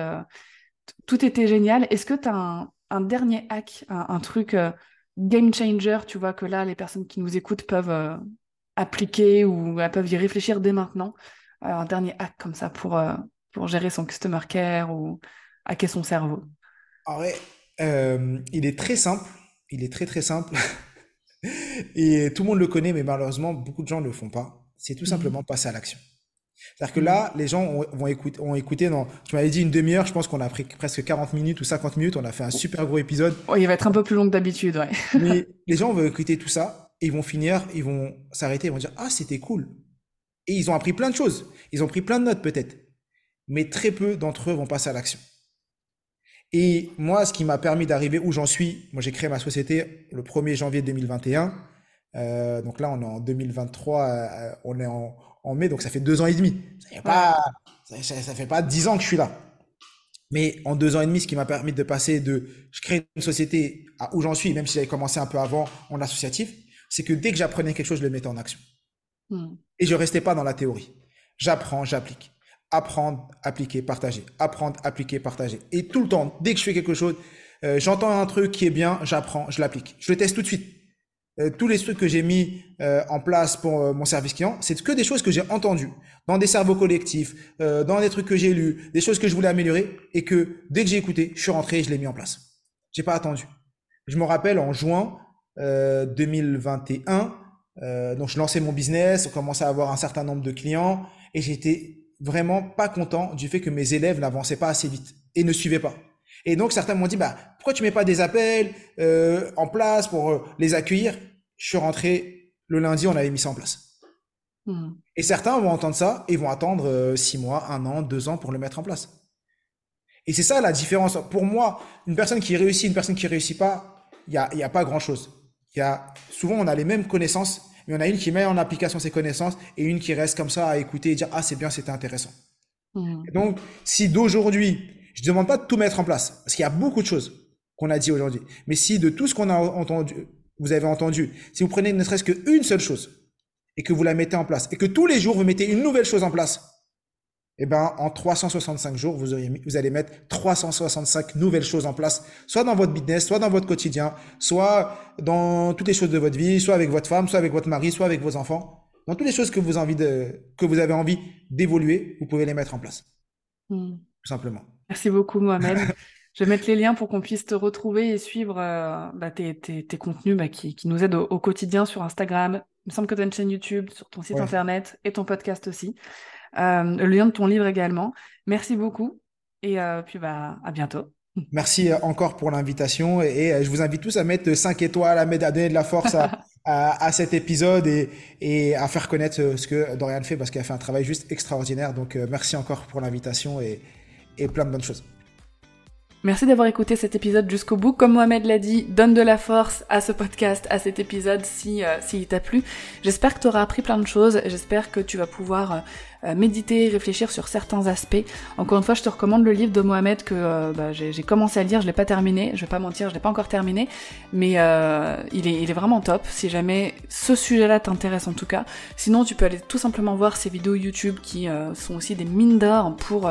tout était génial. Est-ce que tu as un, dernier hack, un, truc game changer, tu vois, que là les personnes qui nous écoutent peuvent appliquer ou elles peuvent y réfléchir dès maintenant? Un dernier hack comme ça pour, pour gérer son customer care ou qu'est son cerveau En vrai, euh, il est très simple. Il est très très simple. Et tout le monde le connaît, mais malheureusement, beaucoup de gens ne le font pas. C'est tout mhm. simplement passer à l'action. C'est-à-dire que là, les gens vont écouter, ont écouté, dans, tu m'avais dit une demi-heure, je pense qu'on a pris presque 40 minutes ou 50 minutes, on a fait un super gros épisode. Oh, il va être un peu plus long que d'habitude, ouais. Mais les gens vont écouter tout ça, et ils vont finir, ils vont s'arrêter, ils vont dire, ah, c'était cool. Et ils ont appris plein de choses. Ils ont pris plein de notes peut-être. Mais très peu d'entre eux vont passer à l'action. Et moi, ce qui m'a permis d'arriver où j'en suis, moi j'ai créé ma société le 1er janvier 2021. Euh, donc là, on est en 2023, euh, on est en, mai, donc ça fait deux ans et demi. Ça fait pas, ça, fait pas dix ans que je suis là. Mais en deux ans et demi, ce qui m'a permis de passer de je crée une société à où j'en suis, même si j'avais commencé un peu avant en associatif, c'est que dès que j'apprenais quelque chose, je le mettais en action. Hmm. Et je restais pas dans la théorie. J'apprends, j'applique apprendre, appliquer, partager, apprendre, appliquer, partager. Et tout le temps, dès que je fais quelque chose, euh, j'entends un truc qui est bien, j'apprends, je l'applique. Je le teste tout de suite. Euh, tous les trucs que j'ai mis euh, en place pour mon service client, c'est que des choses que j'ai entendues dans des cerveaux collectifs, dans des trucs que j'ai lus, des choses que je voulais améliorer et que dès que j'ai écouté, je suis rentré et je l'ai mis en place. J'ai pas attendu. Je me rappelle en juin 2021, donc je lançais mon business, on commençait à avoir un certain nombre de clients et j'étais vraiment pas content du fait que mes élèves n'avançaient pas assez vite et ne suivaient pas. Et donc certains m'ont dit bah pourquoi tu mets pas des appels euh, en place pour euh, les accueillir? Je suis rentré le lundi, on avait mis ça en place. Hmm. Et certains vont entendre ça et vont attendre euh, six mois, un an, deux ans pour le mettre en place. Et c'est ça la différence. Pour moi, une personne qui réussit, une personne qui réussit pas, il y a, y a pas grand chose. Y a souvent on a les mêmes connaissances, mais on a une qui met en application ses connaissances et une qui reste comme ça à écouter et dire ah c'est bien, c'était intéressant. Mmh. Donc si d'aujourd'hui, je ne demande pas de tout mettre en place parce qu'il y a beaucoup de choses qu'on a dit aujourd'hui, mais si de tout ce qu'on a entendu, vous avez entendu, si vous prenez ne serait-ce qu'une seule chose et que vous la mettez en place et que tous les jours vous mettez une nouvelle chose en place, eh ben, en 365 jours, vous, auriez, vous allez mettre 365 nouvelles choses en place, soit dans votre business, soit dans votre quotidien, soit dans toutes les choses de votre vie, soit avec votre femme, soit avec votre mari, soit avec vos enfants. Dans toutes les choses que vous, envie de, que vous avez envie d'évoluer, vous pouvez les mettre en place. Hmm. Tout simplement. Merci beaucoup, Mohamed. Je vais mettre les liens pour qu'on puisse te retrouver et suivre euh, bah, tes, tes, tes, contenus bah, qui, qui, nous aident au, quotidien sur Instagram. Il me semble que tu as une chaîne YouTube, sur ton site internet et ton podcast aussi. Euh, le lien de ton livre également. Merci beaucoup. Et puis bah à bientôt. Merci encore pour l'invitation et, je vous invite tous à mettre 5 étoiles, à, mettre, à donner de la force à, à, cet épisode et, et, à faire connaître ce que Dorian fait parce qu'elle a fait un travail juste extraordinaire. Donc merci encore pour l'invitation et, et plein de bonnes choses. Merci d'avoir écouté cet épisode jusqu'au bout. Comme Mohamed l'a dit, donne de la force à ce podcast, à cet épisode si euh, s'il t'a plu. J'espère que tu auras appris plein de choses. J'espère que tu vas pouvoir euh, euh, méditer, réfléchir sur certains aspects. Encore une fois, je te recommande le livre de Mohamed que bah, j'ai commencé à lire. Je l'ai pas terminé. Je vais pas mentir, je l'ai pas encore terminé, mais il est il est vraiment top. Si jamais ce sujet-là t'intéresse en tout cas. Sinon, tu peux aller tout simplement voir ses vidéos YouTube qui sont aussi des mines d'or pour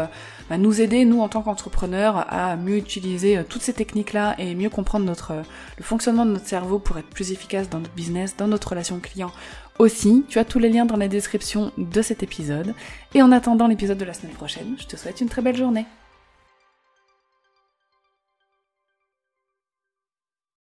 à nous aider, nous en tant qu'entrepreneurs, à mieux utiliser euh, toutes ces techniques-là et mieux comprendre notre, euh, le fonctionnement de notre cerveau pour être plus efficace dans notre business, dans notre relation client aussi. Tu as tous les liens dans la description de cet épisode. Et en attendant l'épisode de la semaine prochaine, je te souhaite une très belle journée.